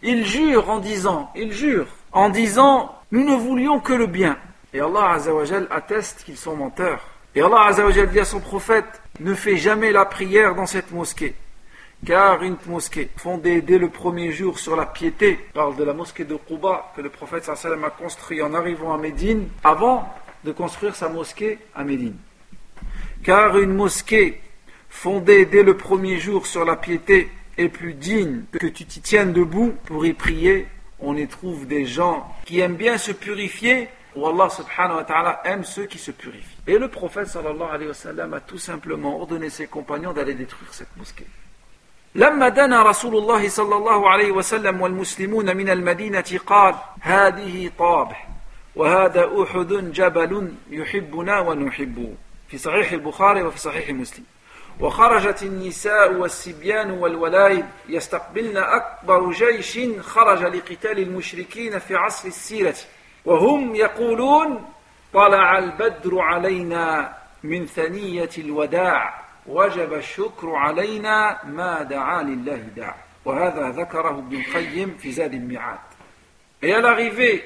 Ils jurent en disant, ils jurent en disant, nous ne voulions que le bien. Et Allah azawajal atteste qu'ils sont menteurs. Et Allah azawajal dit à son prophète, ne fais jamais la prière dans cette mosquée. Car une mosquée fondée dès le premier jour sur la piété, parle de la mosquée de Quba que le prophète sallam a construit en arrivant à Médine, avant de construire sa mosquée à Médine. Car une mosquée fondée dès le premier jour sur la piété est plus digne que tu t'y tiennes debout pour y prier. On y trouve des gens qui aiment bien se purifier, ou Allah subhanahu wa ta'ala aime ceux qui se purifient. Et le prophète sallallahu alayhi wa sallam a tout simplement ordonné ses compagnons d'aller détruire cette mosquée. لما دنا رسول الله صلى الله عليه وسلم والمسلمون من المدينة قال هذه طابح وهذا أحد جبل يحبنا ونحبه في صحيح البخاري وفي صحيح مسلم وخرجت النساء والسبيان والولائد يستقبلن أكبر جيش خرج لقتال المشركين في عصر السيرة. وهم يقولون طلع البدر علينا من ثنية الوداع وجب الشكر علينا ما دعا لله داع. وهذا ذكره ابن القيم في زاد الميعاد. Et à l'arrivée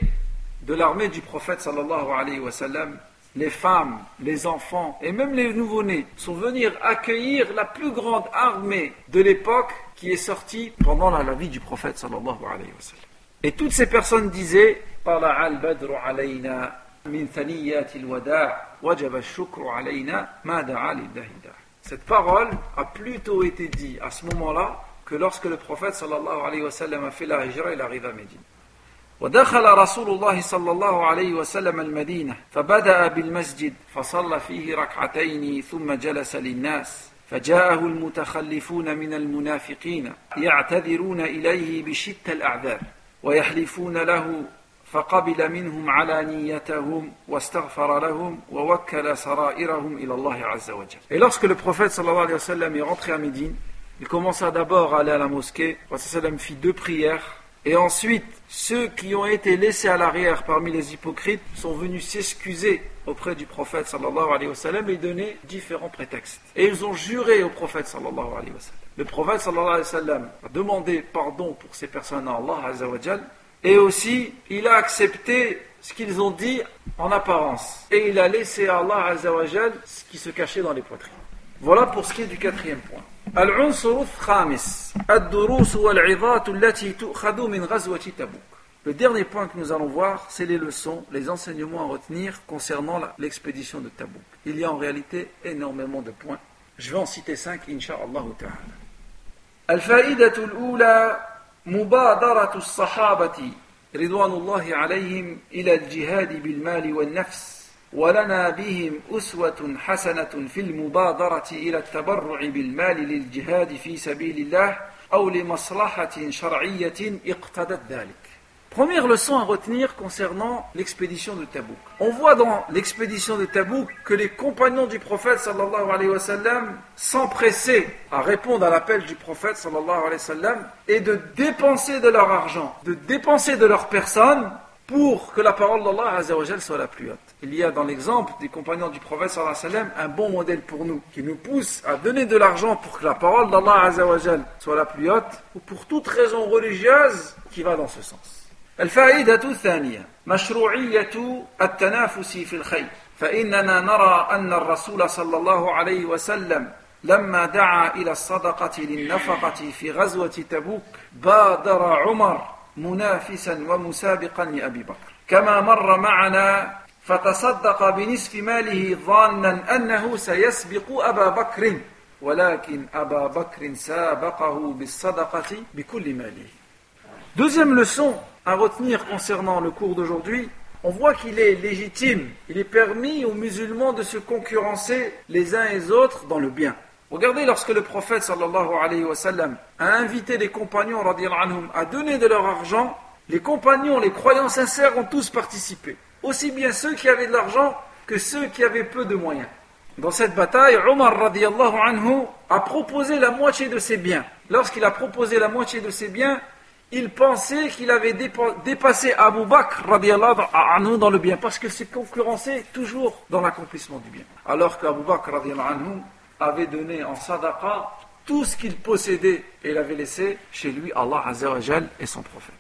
de l'armée du prophète sallallahu alayhi wa sallam, les femmes, les enfants et même les nouveau-nés sont venus accueillir la plus grande armée de l'époque qui est sortie pendant la, vie du prophète sallallahu. Et toutes ces personnes disaient cette parole a plutôt été dit à ce moment-là que lorsque le prophète sallallahu alayhi wa a fait la hijra, il arrive à Médine. ودخل رسول الله صلى الله عليه وسلم المدينة فبدأ بالمسجد فصلى فيه ركعتين ثم جلس للناس فجاءه المتخلفون من المنافقين يعتذرون إليه بشتى الأعذار ويحلفون له فقبل منهم علانيتهم واستغفر لهم ووكل سرائرهم إلى الله عز وجل. Et lorsque le prophète sallallahu alayhi wa sallam est rentré à Médine, il commença d'abord à aller à la mosquée. Le prophète fit deux prières Et ensuite, ceux qui ont été laissés à l'arrière parmi les hypocrites sont venus s'excuser auprès du prophète sallallahu alayhi wa sallam et donner différents prétextes. Et ils ont juré au prophète sallallahu alayhi wa sallam. Le prophète sallallahu alayhi wa sallam a demandé pardon pour ces personnes à Allah azza wa et aussi il a accepté ce qu'ils ont dit en apparence. Et il a laissé à Allah azza wa ce qui se cachait dans les poitrines. Voilà pour ce qui est du quatrième point. العنصر الخامس الدروس والعظات التي تؤخذ من غزوة تبوك Le dernier point que nous allons voir, c'est les leçons, les enseignements à retenir concernant l'expédition de Tabouk. Il y a en réalité énormément de points. Je vais en citer cinq, insha'Allah ta'ala. الفائدة الأولى مبادرة الصحابة رضوان الله عليهم إلى الجهاد بالمال والنفس ولنا بهم أسوة حسنة في المبادرة إلى التبرع بالمال للجهاد في سبيل الله أو لمصلحة شرعية اقتضت ذلك. Première leçon à retenir concernant l'expédition de Tabouk. On voit dans l'expédition de Tabouk que les compagnons du prophète sallallahu alayhi wa sallam s'empressaient à répondre à l'appel du prophète sallallahu alayhi wa sallam et de dépenser de leur argent, de dépenser de leur personne pour que la parole d'Allah soit la plus haute. Il y a dans l'exemple des compagnons du prophète sallam un bon modèle pour nous, qui nous pousse à donner de l'argent pour que la parole d'Allah soit la plus haute, ou pour toute raison religieuse qui va dans ce sens. الفائدة الثانية مشروعية التنافس في الخير فإننا نرى أن الرسول صلى الله عليه وسلم لما دعا إلى الصدقة للنفقة في غزوة تبوك بادر عمر منافسا ومسابقا لأبي بكر كما مر معنا فتصدق بنصف ماله ظانا أنه سيسبق أبا بكر ولكن أبا بكر سابقه بالصدقة بكل ماله Deuxième leçon à retenir concernant le cours d'aujourd'hui, on voit qu'il est légitime, il est permis aux musulmans de se concurrencer les uns et les autres dans le bien. Regardez lorsque le prophète sallallahu alayhi wa sallam a invité les compagnons anhum, à donner de leur argent, les compagnons, les croyants sincères ont tous participé. Aussi bien ceux qui avaient de l'argent que ceux qui avaient peu de moyens. Dans cette bataille, Omar radiallahu anhu a proposé la moitié de ses biens. Lorsqu'il a proposé la moitié de ses biens, il pensait qu'il avait dépassé Abu Bakr radiallahu anhu dans le bien, parce qu'il s'est concurrencé toujours dans l'accomplissement du bien. Alors qu'Abu Bakr radiallahu anhu avait donné en sadaqa tout ce qu'il possédait et l'avait laissé chez lui Allah Azza wa Jal et son prophète.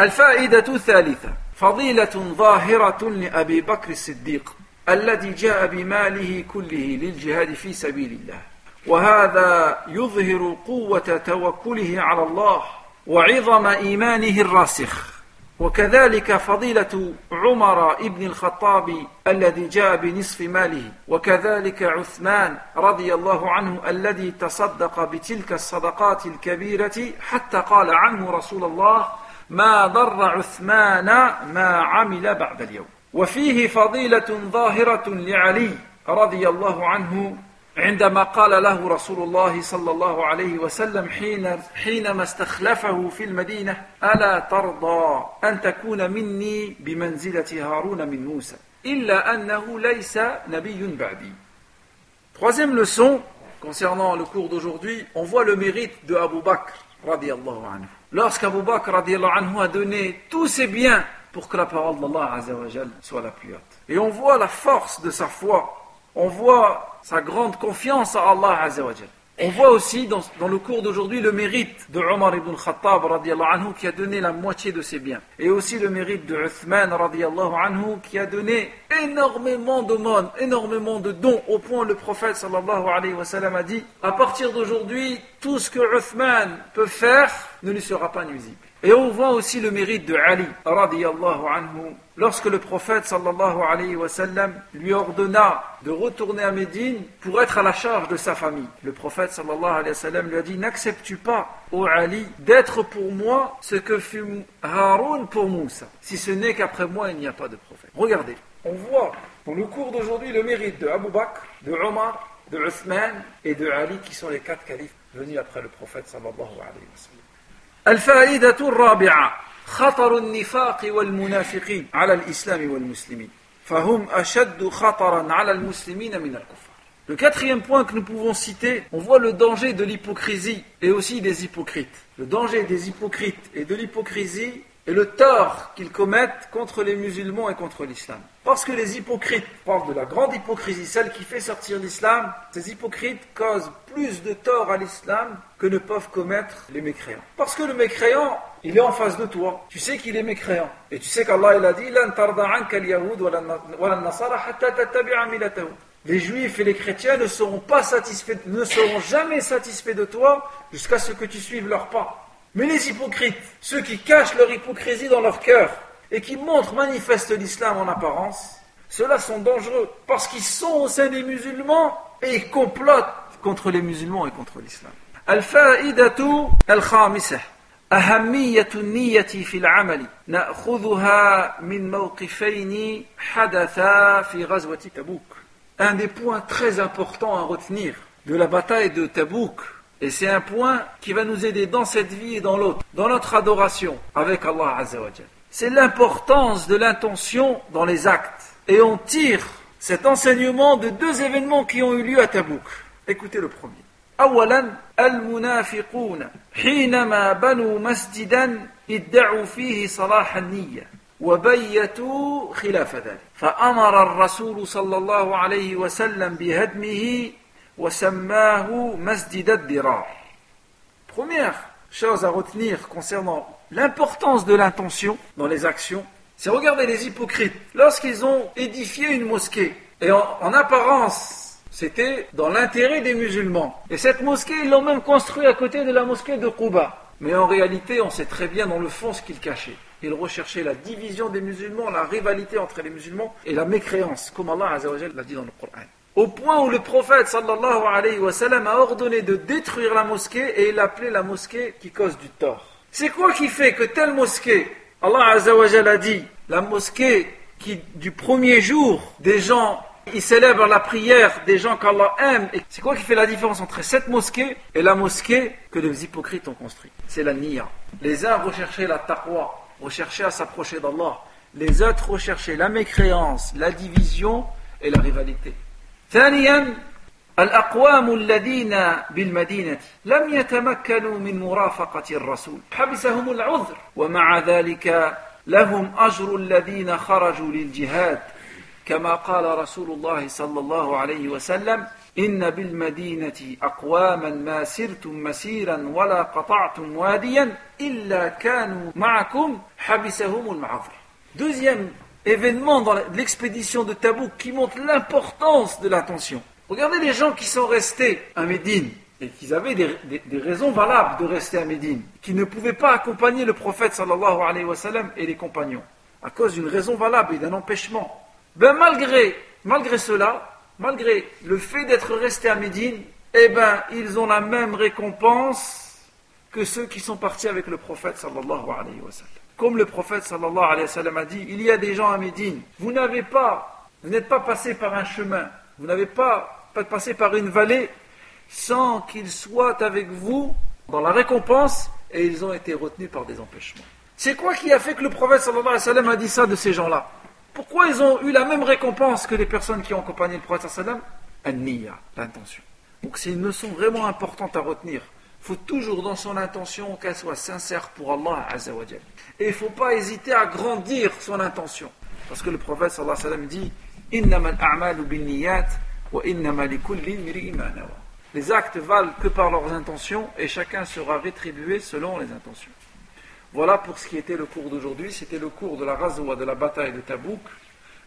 الفائدة الثالثة فضيلة ظاهرة لأبي بكر الصديق الذي جاء بماله كله للجهاد في سبيل الله وهذا يظهر قوة توكله على الله وعظم إيمانه الراسخ وكذلك فضيلة عمر ابن الخطاب الذي جاء بنصف ماله وكذلك عثمان رضي الله عنه الذي تصدق بتلك الصدقات الكبيرة حتى قال عنه رسول الله ما ضر عثمان ما عمل بعد اليوم وفيه فضيلة ظاهرة لعلي رضي الله عنه عندما قال له رسول الله صلى الله عليه وسلم حين حينما استخلفه في المدينة ألا ترضى أن تكون مني بمنزلة هارون من موسى إلا أنه ليس نبي بعدي Troisième leçon concernant le cours d'aujourd'hui, on voit le mérite de Abu Bakr radiallahu anhu. Lorsqu'Abu Bakr radiallahu anhu a donné tous ses biens pour que la parole d'Allah soit la plus haute. Et on voit la force de sa foi, on voit sa grande confiance à Allah Azzawajal. On voit aussi dans, le cours d'aujourd'hui le mérite de Omar ibn Khattab anhu, qui a donné la moitié de ses biens. Et aussi le mérite de Uthman anhu, qui a donné énormément d'aumônes, énormément de dons, au point le prophète sallallahu alayhi wa sallam a dit à partir d'aujourd'hui, tout ce que Uthman peut faire ne lui sera pas nuisible. Et on voit aussi le mérite de Ali, anhu, lorsque le prophète lui ordonna de retourner à Médine pour être à la charge de sa famille. Le prophète lui a dit N'acceptes-tu pas, ô Ali, d'être pour moi ce que fut Haroun pour Moussa? Si ce n'est qu'après moi, il n'y a pas de prophète. Regardez, on voit pour le cours d'aujourd'hui le mérite de Abu Bakr, de Omar, de Othman et de Ali qui sont les quatre califes venus après le prophète sallallahu alayhi wa خطر النفاق والمنافقين على الإسلام والمسلمين فهم أشد خطرا على المسلمين من الكفار Le quatrième point que nous pouvons citer, on voit le danger de l'hypocrisie et aussi des hypocrites. Le danger des hypocrites et de l'hypocrisie et le tort qu'ils commettent contre les musulmans et contre l'islam. Parce que les hypocrites parlent de la grande hypocrisie, celle qui fait sortir l'islam, ces hypocrites causent plus de tort à l'islam que ne peuvent commettre les mécréants. Parce que le mécréant, il est en face de toi. Tu sais qu'il est mécréant. Et tu sais qu'Allah il a dit Les juifs et les chrétiens ne seront pas satisfaits, ne seront jamais satisfaits de toi jusqu'à ce que tu suives leurs pas. Mais les hypocrites, ceux qui cachent leur hypocrisie dans leur cœur et qui montrent, manifestent l'islam en apparence, ceux-là sont dangereux parce qu'ils sont au sein des musulmans et ils complotent contre les musulmans et contre l'islam. al أهمية النية في العمل نأخذها من موقفين حدثا في غزوة تبوك. Un des points très importants à retenir de la bataille de Tabouk et c'est un point qui va nous aider dans cette vie et dans l'autre, dans notre adoration avec Allah Azzawajal. C'est l'importance de l'intention dans les actes. Et on tire cet enseignement de deux événements qui ont eu lieu à Tabouk. Écoutez le premier. أولا المنافقون حينما بنوا مسجدا ادعوا فيه صلاح النية وبيتوا خلاف ذلك فأمر الرسول صلى الله عليه وسلم بهدمه Première chose à retenir concernant l'importance de l'intention dans les actions, c'est regarder les hypocrites. Lorsqu'ils ont édifié une mosquée, et en, apparence, c'était dans l'intérêt des musulmans. Et cette mosquée, ils l'ont même construite à côté de la mosquée de Quba. Mais en réalité, on sait très bien dans le fond ce qu'ils cachaient. Ils recherchaient la division des musulmans, la rivalité entre les musulmans et la mécréance, comme Allah l'a dit dans le Coran au point où le prophète a ordonné de détruire la mosquée et il l'appelait la mosquée qui cause du tort. C'est quoi qui fait que telle mosquée, Allah azawajal a dit, la mosquée qui du premier jour, des gens, ils célèbrent la prière des gens qu'Allah aime. C'est quoi qui fait la différence entre cette mosquée et la mosquée que les hypocrites ont construite C'est la niya. Les uns recherchaient la taqwa, recherchaient à s'approcher d'Allah. Les autres recherchaient la mécréance, la division et la rivalité. ثانيا الأقوام الذين بالمدينة لم يتمكنوا من مرافقة الرسول حبسهم العذر ومع ذلك لهم أجر الذين خرجوا للجهاد كما قال رسول الله صلى الله عليه وسلم إن بالمدينة أقواما ما سرتم مسيرا ولا قطعتم واديا إلا كانوا معكم حبسهم المعذر Deuxième événement dans l'expédition de Tabouk qui montre l'importance de l'attention. Regardez les gens qui sont restés à Médine et qui avaient des, raisons valables de rester à Médine, qui ne pouvaient pas accompagner le prophète sallallahu alayhi wa sallam et les compagnons, à cause d'une raison valable et d'un empêchement. Ben malgré, cela, malgré le fait d'être restés à Médine, eh ben ils ont la même récompense que ceux qui sont partis avec le prophète sallallahu. Comme le prophète sallallahu alayhi wa sallam a dit, il y a des gens à Médine, vous n'avez pas, vous n'êtes pas passé par un chemin, vous n'avez pas, pas passé par une vallée sans qu'ils soient avec vous dans la récompense et ils ont été retenus par des empêchements. C'est quoi qui a fait que le prophète sallallahu a dit ça de ces gens-là? Pourquoi ils ont eu la même récompense que les personnes qui ont accompagné le prophète sallam? L'intention. Donc c'est une leçon vraiment importante à retenir faut toujours dans son intention qu'elle soit sincère pour Allah Azzawajal. Et il ne faut pas hésiter à grandir son intention. Parce que le prophète sallallahu dit les actes valent que par leurs intentions et chacun sera rétribué selon les intentions. Voilà pour ce qui était le cours d'aujourd'hui. C'était le cours de la Razoua, de la bataille de Tabouk.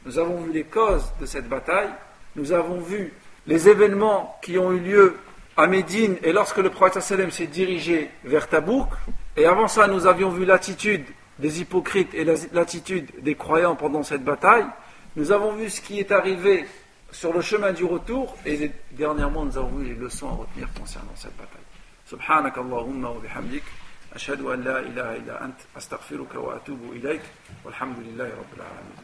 Nous avons vu les causes de cette bataille. Nous avons vu les événements qui ont eu lieu à Médine et lorsque le prophète s'est dirigé vers Tabouk. Et avant ça, nous avions vu l'attitude des hypocrites et l'attitude des croyants pendant cette bataille. Nous avons vu ce qui est arrivé sur le chemin du retour et dernièrement nous avons vu les leçons à retenir concernant cette bataille. Subhanakallahumma wa bihamdik. أشهد أن لا إله إلا أنت أستغفرك وأتوب إليك والحمد لله رب العالمين.